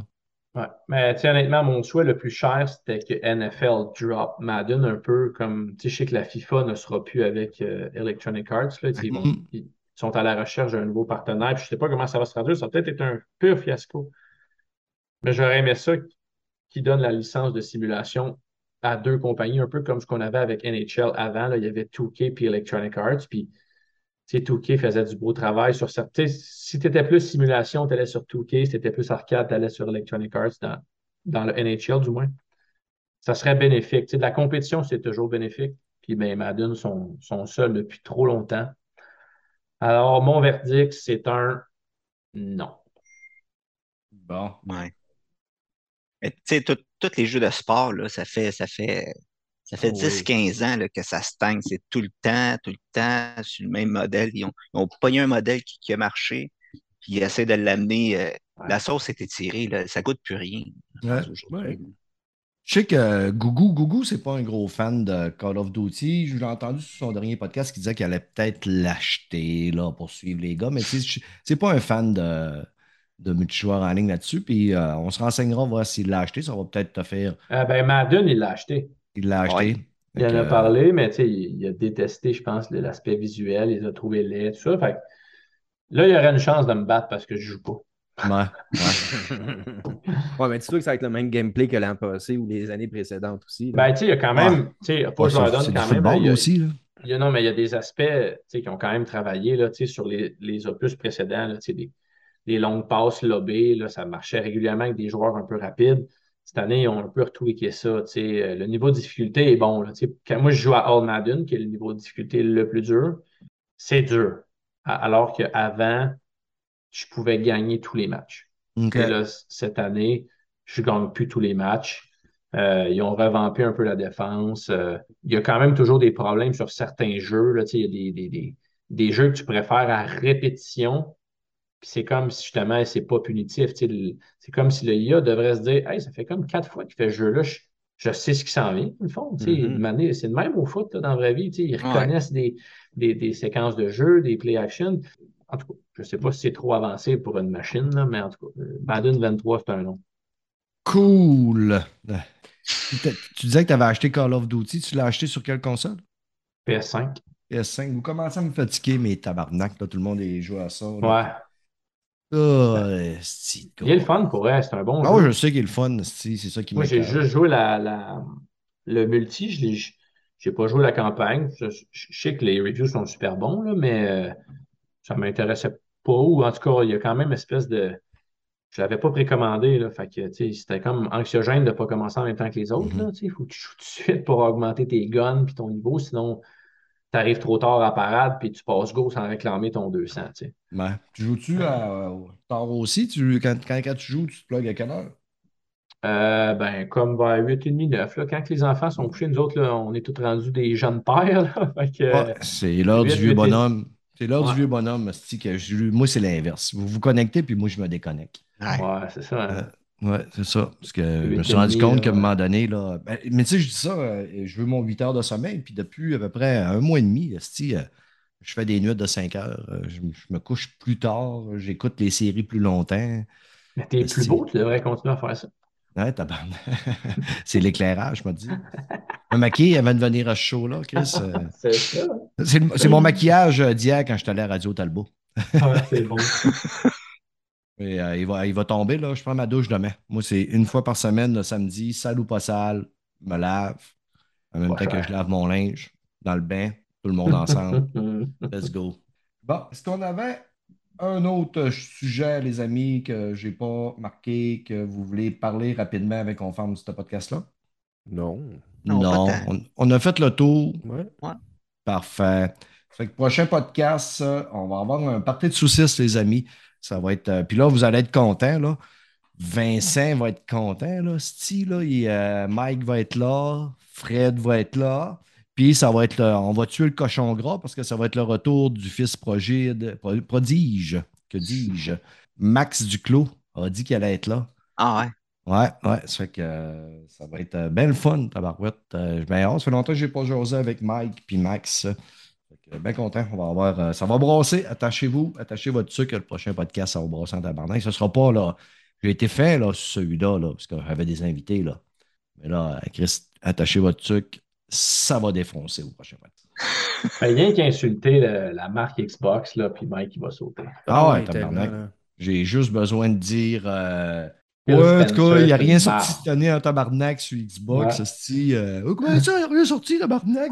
Ouais. Mais honnêtement, mon choix le plus cher, c'était que NFL drop Madden un peu comme, tu sais, je sais que la FIFA ne sera plus avec euh, Electronic Arts. Là, ils, vont-
Mhm.
ils sont à la recherche d'un nouveau partenaire. Puis je ne sais pas comment ça va se traduire. Ça va peut-être être un pur fiasco. Mais j'aurais aimé ça qui donne la licence de simulation à deux compagnies, un peu comme ce qu'on avait avec NHL avant. Là, il y avait 2K puis Electronic Arts. Puis tu sais, 2K faisait du beau travail sur certains. Si tu étais plus simulation, tu allais sur 2K. Si tu étais plus arcade, tu allais sur Electronic Arts dans, dans le NHL, du moins. Ça serait bénéfique. Tu sais, de la compétition, c'est toujours bénéfique. Puis ben, Madden sont, sont seuls depuis trop longtemps. Alors, mon verdict, c'est un non.
Bon.
Ouais. Mais tu sais, tout- tous les jeux de sport, là, ça fait, ça fait, ça fait
Oh oui.
10-15 ans là, que ça stagne. C'est tout le temps, tout le temps sur le même modèle. Ils ont, ils ont pogné un modèle qui, qui a marché, puis ils essaient de l'amener. euh,
Ouais.
La sauce est étirée, là, ça goûte plus rien.
Ouais. Je sais que Gougou, Gougou, c'est pas un gros fan de Call of Duty. Je l'ai entendu sur son dernier podcast qui disait qu'il allait peut-être l'acheter là, pour suivre les gars, mais c'est pas un fan de, de multijoueur en ligne là-dessus. Puis euh, on se renseignera, voir s'il l'a acheté. Ça va peut-être te faire.
Euh, ben, Madden, il l'a acheté.
Il l'a acheté.
Ouais.
Il en a
que,
parlé, mais tu sais, il, il a détesté, je pense, l'aspect visuel. Il a trouvé laid, tout ça. Fait que là, il y aurait une chance de me battre parce que je joue pas.
Ouais, ouais. *laughs*
ouais, mais dis-toi que ça va être le même gameplay que l'an passé ou les années précédentes aussi. là.
Ben, tu sais, il y a quand même, tu sais, donne quand même.
football
il y a-
aussi. Là.
il y a- non, mais il y a des aspects, tu qui ont quand même travaillé, là, tu sur les, les opus précédents, là, tu des, des longues passes lobées, là, ça marchait régulièrement avec des joueurs un peu rapides. Cette année, ils ont un peu retweaké ça. Euh, Le niveau de difficulté est bon, là. Quand moi, je joue à All Madden, qui est le niveau de difficulté le plus dur, c'est dur. Alors qu'avant, je pouvais gagner tous les matchs.
OK.
Et là, cette année, je ne gagne plus tous les matchs. Euh, ils ont revampé un peu la défense. Euh, il y a quand même toujours des problèmes sur certains jeux. Là, il y a des, des, des, des jeux que tu préfères à répétition. Puis c'est comme si justement, c'est pas punitif. C'est comme si le IA devrait se dire Hey, ça fait comme quatre fois qu'il fait ce jeu-là. Je, je sais ce qui s'en vient, au fond.
Mhm.
de manière- C'est le même au foot là, dans la vraie vie. Ils
Ouais.
reconnaissent des, des, des séquences de jeu, des play action. En tout cas, je ne sais pas si c'est trop avancé pour une machine, là, mais en tout cas, euh, Madden 23, c'est un nom.
Cool. Tu disais que tu avais acheté Call of Duty. Tu l'as acheté sur quelle console?
PS5.
PS5. Vous commencez à me fatiguer, mes tabarnak. Là, tout le monde est joué à ça. là.
Ouais.
Esti
Il est le fun pour elle, c'est un bon
Ah
jeu.
je sais qu'il est le fun. C'est ça qui
Moi, j'ai juste joué la, la- le multi. Je j'ai pas joué la campagne. Je, sais que les reviews sont super bons, là, mais euh, ça m'intéressait pas. Ou en tout cas, il y a quand même une espèce de. Je l'avais pas précommandé, là. Fait que, c'était comme anxiogène de pas commencer en même temps que les autres. Tu sais, il faut que tu joues tout de suite pour augmenter tes guns puis ton niveau. Sinon, tu arrives trop tard à parade puis tu passes go sans réclamer ton 200, tu sais.
Ouais. Tu joues-tu à euh, tard aussi? Tu, quand, quand, quand tu joues, tu te plugues à quelle heure?
Euh, ben, comme vers 8h30, 9, là, quand les enfants sont couchés, nous autres, là, on est tous rendus des jeunes pères.
Ouais, *laughs* c'est l'heure du vieux bonhomme. C'est l'heure
Ouais.
du vieux bonhomme. que je- moi, c'est l'inverse. Vous vous connectez, puis moi, je me déconnecte.
Ouais.
ouais, c'est ça. hein.
Euh, Ouais, c'est ça. Parce que je me suis rendu compte qu'à un
ouais.
moment donné, là. ben, mais tu sais, je dis ça, euh, je veux mon 8 heures de sommeil, puis depuis à peu près un mois et demi, euh, je fais des nuits de 5 heures. euh, Je, me- je me couche plus tard, j'écoute les séries plus longtemps.
Mais t'es plus beau, tu devrais continuer à faire ça.
Ouais, *laughs* c'est l'éclairage, je me dis. Me maquiller avant de venir à ce show-là, Chris. euh, *laughs*
C'est ça.
c'est mon maquillage euh, d'hier quand je suis allé à Radio Talbot.
Ouais, c'est bon. *laughs*
Et, euh, il, va, il va tomber, là. Je prends ma douche demain. Moi, c'est une fois par semaine, le samedi, sale ou pas sale, je me lave. En même
Pas
temps que je lave mon linge dans le bain, tout le monde ensemble. *laughs* Let's go. Bon, est-ce qu'on avait un autre sujet, les amis, que j'ai pas marqué, que vous voulez parler rapidement avec qu'on ferme ce podcast-là?
Non.
Non,
on, on a fait le tour.
Ouais.
Parfait. Fait que prochain podcast, on va avoir un party de saucisses, les amis. Ça va être. euh, puis là, vous allez être contents, là. Vincent va être content, là. Steve, là, il, euh, Mike va être là. Fred va être là. Puis ça va être on va tuer le cochon gras parce que ça va être le retour du fils progide, pro- prodige. Que dis-je? Max Duclos a dit qu'il allait être là.
Ah ouais.
Ouais, ouais, ça fait que euh, ça va être euh, bien le fun, tabarouette. Euh, ben, hâte. ça fait longtemps que je n'ai pas joué avec Mike puis Max. Que, bien content. On va avoir, euh, ça va brasser. Attachez-vous, attachez votre sucre. Le prochain podcast, ça va brasser en tabarnak. Ce ne sera pas là. J'ai été fait là, sur celui-là, là, parce que j'avais des invités. Là. Mais là, Chris, attachez votre sucre. Ça va défoncer au prochain podcast. *laughs*
Rien qu'insulter le- la marque Xbox, là, puis Mike, il va sauter.
Ah ouais, tabarnak. J'ai juste besoin de dire. euh,
Phil
ouais, en tout cas, il n'y a rien sorti cette année en tabarnak sur Xbox.
Ouais.
euh, Oh, comment ça, il n'y a rien sorti, tabarnak?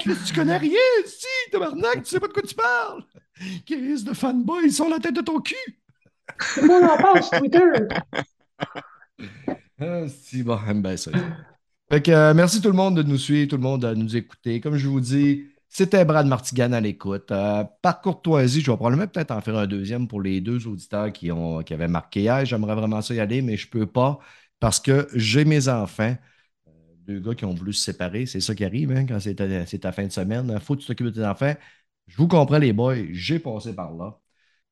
Chris, tu connais rien, si, tabarnak, tu sais pas de quoi tu parles. Chris de fanboy, ils sont la tête de ton cul.
Tout le monde en parle sur Twitter. *laughs*
Ah, si, bon, j'aime bien ça. Fait que, euh, merci tout le monde de nous suivre, tout le monde de nous écouter. Comme je vous dis, c'était Brad Martigan à l'écoute. Euh, par courtoisie, je vais probablement peut-être en faire un deuxième pour les deux auditeurs qui, avaient marqué hier. J'aimerais vraiment ça y aller, mais je ne peux pas parce que j'ai mes enfants. Euh, Deux gars qui ont voulu se séparer, c'est ça qui arrive hein, quand c'est ta, c'est ta fin de semaine. Il faut que tu t'occupes de tes enfants. Je vous comprends, les boys, j'ai passé par là.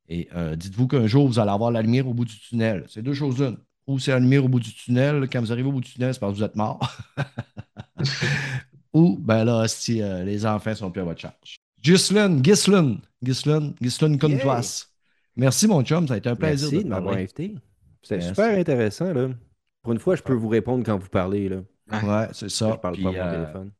Et euh, dites-vous qu'un jour, vous allez avoir la lumière au bout du tunnel. C'est deux choses une. Ou c'est la lumière au bout du tunnel. Quand vous arrivez au bout du tunnel, c'est parce que vous êtes mort. *laughs* Ou, ben là, si euh, les enfants sont plus à votre charge. Ghislaine, Ghislaine, Ghislaine, Ghislaine Contois. Merci, mon chum. Ça a été un plaisir
Merci
de
m'avoir invité. C'était super intéressant. Là. Pour une fois, je peux vous répondre quand vous parlez. Là.
Ouais, c'est ça.
je parle
Puis,
pas à mon
euh,
téléphone.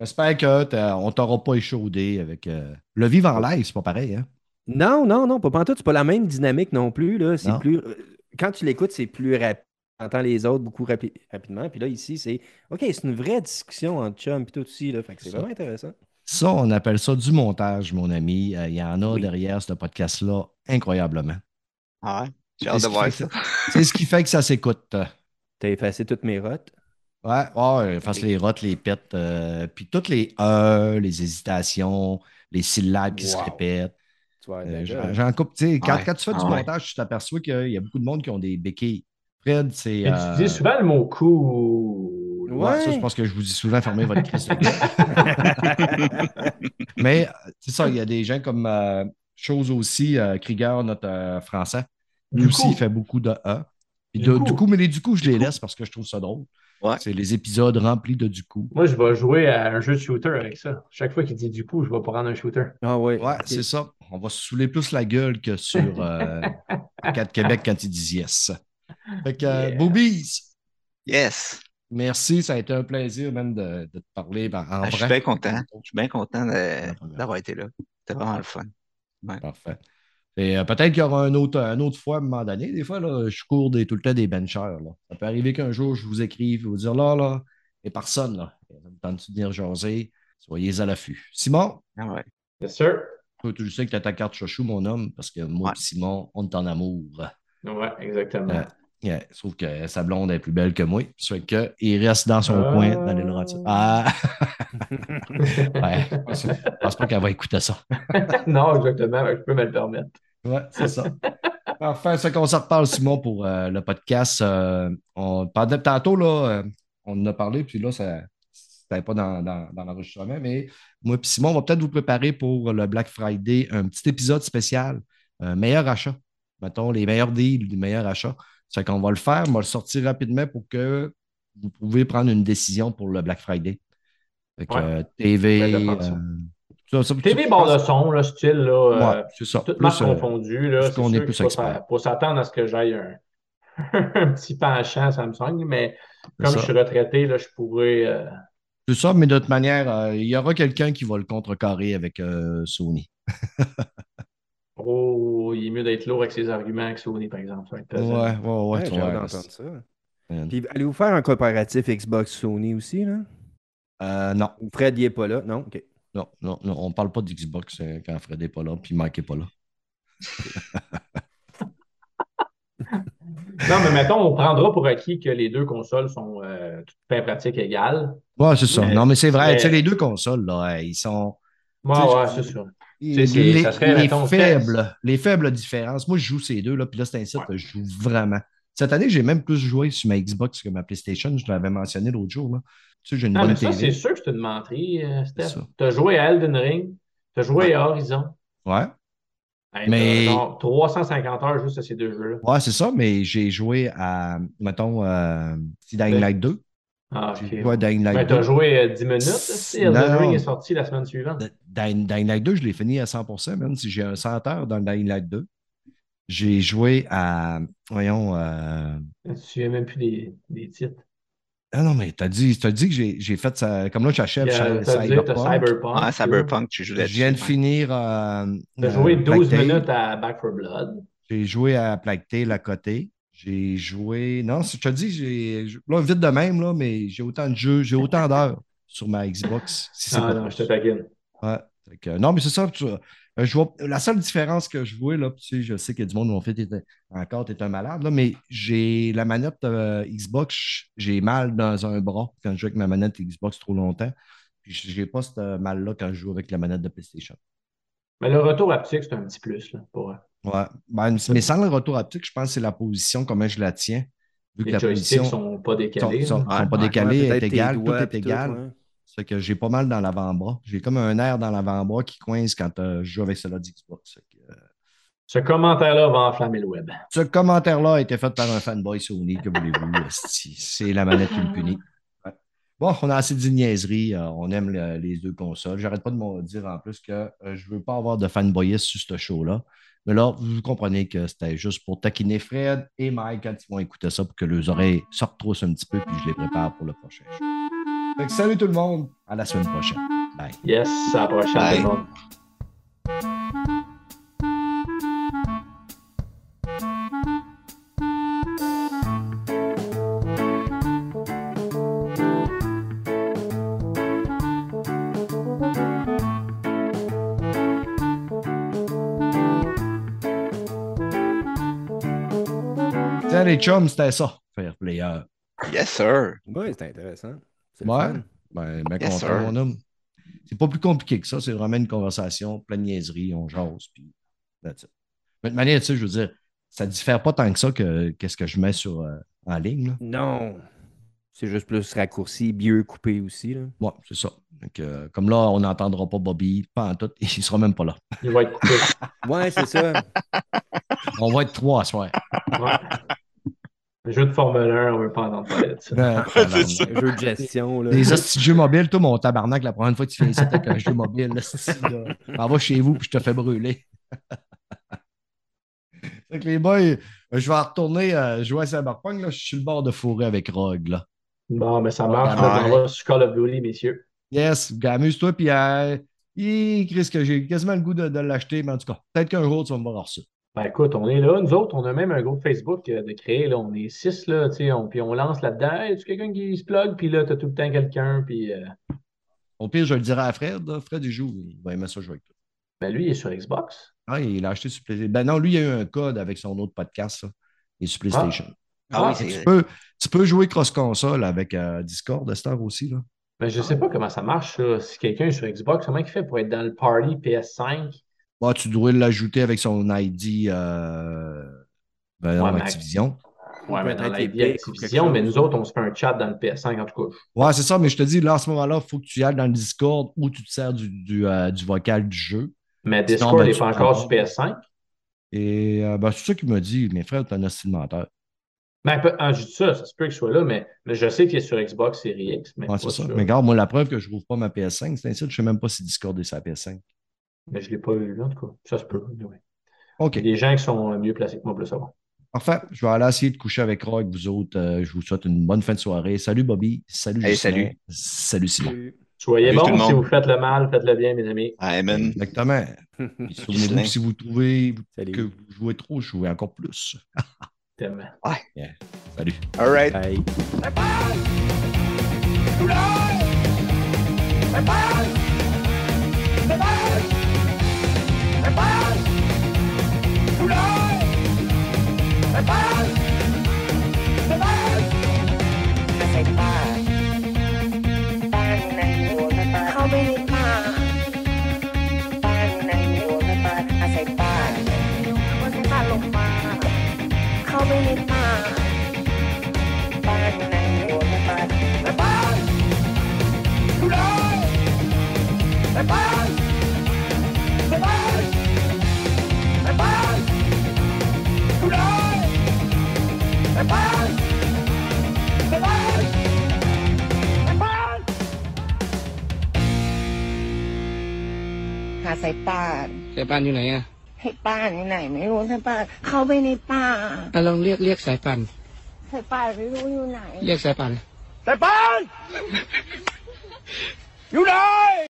J'espère que t'as- on t'aura pas échaudé avec. euh, Le vivre en live, c'est pas pareil, hein?
Non, non, non, pas pantoute. C'est pas la même dynamique non plus. Là. C'est plus... Quand tu l'écoutes, c'est plus rapide. Entends les autres beaucoup rapi- rapidement. Puis là, ici, c'est OK, c'est une vraie discussion entre chum et tout aussi. Là. Fait que c'est vraiment intéressant.
Ça, on appelle ça du montage, mon ami. Euh, Il y en a
Oui.
derrière ce podcast-là, incroyablement.
Ah ouais, j'ai
C'est
hâte
ce
de
qui
voir
fait
ça.
que C'est ce qui fait que ça s'écoute.
T'as effacé toutes mes rotes.
Ouais, ouais, fasse les rotes, les pètes, euh, puis toutes les E, les hésitations, les syllabes qui se répètent.
Tu vois,
Euh,
ben,
j'en- coupe, tu sais, quand,
Ouais.
quand tu fais du
Ah ouais.
montage, tu t'aperçois qu'il y a beaucoup de monde qui ont des béquilles. Fred, c'est.
Et
euh,
tu dis souvent le mot cool.
Ouais, ça, je pense que je vous dis souvent fermez votre crise. *laughs* Mais euh, c'est ça, il y a des gens comme euh, chose aussi, euh, Krieger, notre euh, français. Lui
Du
aussi,
coup.
il fait beaucoup de E. Puis
Du
de-
coup.
du coup, mais les du coup, je
Du
les
coup.
laisse parce que je trouve ça drôle.
Ouais.
C'est les épisodes remplis de du coup.
Moi, je vais jouer à un jeu de shooter avec ça. Chaque fois qu'il dit du coup, je vais prendre un shooter.
Ah ouais.
Ouais, c'est ça. On va se saouler plus la gueule que sur euh, *laughs* 4 Québec quand ils disent yes. Fait que, euh,
Yeah.
Boobies,
Yes.
merci. Ça a été un plaisir même de, de te parler ben, en
Ah, je suis bien content. Je suis bien content d'avoir été là. C'était vraiment le fun.
Parfait. Et euh, peut-être qu'il y aura un autre, un autre fois à un moment donné. Des fois, là, je cours des, tout le temps des benchers. là. Ça peut arriver qu'un jour, je vous écrive et vous dire là, là, et personne, là. Tente de venir jaser. Soyez à l'affût. Simon,
Ah ouais.
Yes, sir.
toi, tu sais que tu as ta carte chouchou, mon homme, parce que moi
Ouais.
et Simon, on est en amour.
Ouais, exactement.
Euh, Yeah, sauf que sa blonde est plus belle que moi. Fait que, il reste dans son
Ah.
coin dans les Laurentides. Ah! *laughs* ouais, je pense- pas qu'elle va écouter ça. *laughs*
non, exactement. Je peux me le permettre.
Ouais, c'est ça. *laughs* Enfin, ce qu'on s'en reparle, Simon, pour euh, le podcast. euh, on, pendant, tantôt, là, euh, on en a parlé, puis là, ça n'était pas dans, dans, dans l'enregistrement, mais moi et Simon, on va peut-être vous préparer pour le Black Friday un petit épisode spécial, un meilleur achat. Mettons, les meilleurs deals, les meilleurs achats. C'est qu'on va le faire, on va le sortir rapidement pour que vous pouvez prendre une décision pour le Black Friday. Fait que,
Ouais.
euh, TV,
le ça.
euh, ça- ça-
TV de son, là, style, là,
Ouais,
euh,
c'est ça.
toutes
Plus, euh,
confondues, là,
qu'on est plus expert.
faut s'attendre à ce que j'aille un, *laughs* un petit penchant Samsung, mais comme je suis retraité, là, je pourrais... euh,
C'est ça, mais toute manière, euh, il y aura quelqu'un qui va le contrecarrer avec euh, Sony. *laughs*
Oh, il est mieux d'être lourd avec ses arguments que Sony, par exemple.
Ouais, ouais, ouais.
Ouais, d'entendre ça.
Man.
Puis allez-vous faire un comparatif Xbox Sony aussi, là?
Euh, non,
Fred, il est pas là? Non? OK.
non, non, non, on parle pas d'Xbox euh, quand Fred n'est pas là, puis Mike n'est pas là. *laughs*
Non, mais mettons, on prendra pour acquis que les deux consoles sont euh, toutes fin pratique égales.
Ouais, c'est ça.
Mais-
non, mais c'est vrai,
mais-
tu sais, les deux consoles, là, ils sont.
Ouais,
sais,
ouais,
je-
c'est sûr.
Les,
mettons,
faibles, les faibles différences. Moi, je joue ces deux, là, puis là, c'est un site, je joue vraiment. Cette année, j'ai même plus joué sur ma Xbox que ma PlayStation. Je l'avais mentionné l'autre jour. Là. Tu sais, j'ai une
Non,
bonne
mais ça, c'est sûr que c'est une menterie, euh, Steph. Tu as joué à Elden Ring, tu as joué à Horizon.
Ouais.
Hey,
Mais-
t'as genre 350 heures juste à ces deux jeux-là.
Ouais, c'est ça, mais j'ai joué à, mettons, euh, Dying. Light 2.
Ah,
J'ai
ok.
joué à Dying Light
Ben,
2.
t'as joué euh, 10 minutes. Si Elden
Non.
Ring est sorti la semaine suivante.
Dying, Dying Light 2, je l'ai fini à 100%, même si j'ai un 100 heures dans Dying Light 2. J'ai joué à, voyons, euh,
Tu souviens même plus des, des titres.
ah non, mais t'as dit, t'as dit que j'ai j'ai fait ça, comme là, j'achève
Il y a-
Cy-
T'as dit, t'as
Cyberpunk.
Cyberpunk.
Ah, Cyberpunk, tu joues
Je viens de finir. euh,
T'as
euh,
joué 12
Plague Tale.
minutes à Back for Blood.
J'ai joué à Plague Tale à côté. J'ai joué. Non, je te dis, j'ai. Là, vite de même, là, mais j'ai autant de jeux, j'ai autant d'heures sur ma Xbox. Si
Ah non, je te taquine.
Ouais. Non, mais c'est ça. tu- euh, je vois, la seule différence que je vois, là, tu sais, je sais que du monde m'ont fait t'es- encore, t'es un malade, là, mais j'ai la manette euh, Xbox, j'ai mal dans un bras quand je joue avec ma manette Xbox trop longtemps. Puis j'ai pas ce mal-là quand je joue avec la manette de PlayStation.
Mais le retour haptique, c'est un petit plus là, pour euh,
Ouais. Ben, mais sans le retour haptique, je pense que c'est la position, comment je la tiens. Vu que
les
la position
sont pas
sont,
décalés.
sont- sont
Ouais,
pas
Ouais,
est égal, tout est
tout,
égal. C'est que j'ai pas mal dans l'avant-bras. J'ai comme un air dans l'avant-bras qui coince quand euh, je joue avec cela d'Xbox. Euh,
Ce commentaire-là va enflammer le web.
Ce commentaire-là a été fait par un fanboy Sony, que voulez-vous? *laughs* C'est la manette qui me punit. Ouais. Bon, on a assez de euh, on aime le- les deux consoles. J'arrête pas de me dire en plus que je veux pas avoir de fanboyisme sur ce show-là. Mais là, vous comprenez que c'était juste pour taquiner Fred et Mike quand ils vont écouter ça pour que leurs oreilles se retroussent un petit peu puis je les prépare pour le prochain show. Fait que salut tout le monde. À la semaine prochaine. Bye.
Yes, à la prochaine,
Bye.
tout le monde.
Chums, c'était ça. Faire player.
Yes, sir.
Oui, c'est intéressant. C'est
Ouais. Ben, ben
Yes,
content,
sir.
mon homme. C'est pas plus compliqué que ça. C'est vraiment une conversation pleine de niaiseries. On jase, puis that's it. Mais de manière, tu sais, je veux dire, ça diffère pas tant que ça que qu'est-ce que je mets sur, euh, en ligne. Là.
Non. C'est juste plus raccourci, mieux coupé aussi. Là.
Ouais, c'est ça. Donc, euh, comme là, on n'entendra pas Bobby, pas en tout, *laughs* il sera même pas là.
Il va être coupé.
Ouais, c'est ça. *laughs*
On va être trois à soir.
Ouais. Le jeu de Formule 1, on veut pas entendre parler de ça.
Ben, *laughs*
ça.
Un jeu de gestion. Là.
Des hosties jeux mobiles, toi, mon tabarnak, la prochaine fois que tu fais ici avec un jeu mobile, là, m'en va chez vous puis je te fais brûler. *laughs* fait que les boys, euh, je vais retourner euh, jouer à Cyberpunk. Là, je suis le bord de fourrer avec Rogue. Là.
Bon, mais ça marche.
Ouais.
On va sur Call of Duty, messieurs.
Yes, amuse-toi, puis euh, Chris, que j'ai quasiment le goût de, de l'acheter, mais en tout cas, peut-être qu'un jour, tu vas me voir ça.
Ben écoute, on est là. Nous autres, on a même un groupe Facebook euh, de créer. Là. On est six, là, tu sais, on, puis on lance là-dedans. Hey, tu quelqu'un qui se plug, puis là, tu as tout le temps quelqu'un, puis euh,
Au pire, je le dirai à Fred. là. Fred, il joue, il va aimer ça jouer avec toi.
ben lui, il est sur Xbox.
Ah, il l'a acheté sur PlayStation. Ben non, lui, il a eu un code avec son autre podcast. ça. Il est sur PlayStation.
Ah oui,
Ah,
c'est
Tu peux, tu peux jouer cross-console avec euh, Discord, Star aussi. Là.
Ben, je sais pas comment ça marche, ça. Si quelqu'un est sur Xbox, comment il fait pour être dans le party PS5?
Bah, tu dois l'ajouter avec son ID euh, ben,
Ouais, mais-
Activision.
Ouais, mais dans
ou
Activision, mais nous autres, on se fait un chat dans le PS5, en tout cas.
Ouais, c'est ça, mais je te dis, là, à ce moment-là, il faut que tu y ailles dans le Discord ou tu te sers du, du, euh, du vocal du jeu.
Mais Discord
ben,
n'est
tu
pas
prends
encore sur PS5.
Et euh, ben, c'est ça qu'il m'a dit. Mes frères, t'es un hostile menteur.
Ben, peu- ah, je dis ça, ça se peut qu'il soit là, mais, mais je sais qu'il est sur Xbox Series X. Mais,
Ouais, c'est ça. Mais regarde, moi, la preuve que je rouvre pas ma PS5, c'est ainsi, je sais même pas si Discord est sur la PS5.
Mais je ne l'ai pas eu, là, en tout cas. Ça se peut. ouais.
OK.
Il y a des gens qui sont mieux placés que moi pour le savoir.
Parfait. Je vais aller essayer de coucher avec Roy, avec vous autres. Euh, je vous souhaite une bonne fin de soirée. Salut Bobby. Salut
Hey, salut.
Salut Simon.
Soyez bons. Si vous faites le mal, faites le bien, mes amis.
Amen.
Exactement. *laughs* Souvenez-vous si vous trouvez
Salut.
que vous jouez trop, jouez encore plus. *laughs*
Tellement.
Salut.
All right.
Bye.
เข้ หาสายป้าน
สายป้านอยู่ไหนอะ
ให้ป้านอยู่ไหน ไม่รู้สายป่านเข้าไปในป่า
อะลองเรียกเรียกสายป่าน
สายป่านไม่รู้อยู่ไหน
เรียกสายป่าน
สายปาน อยู่ไหน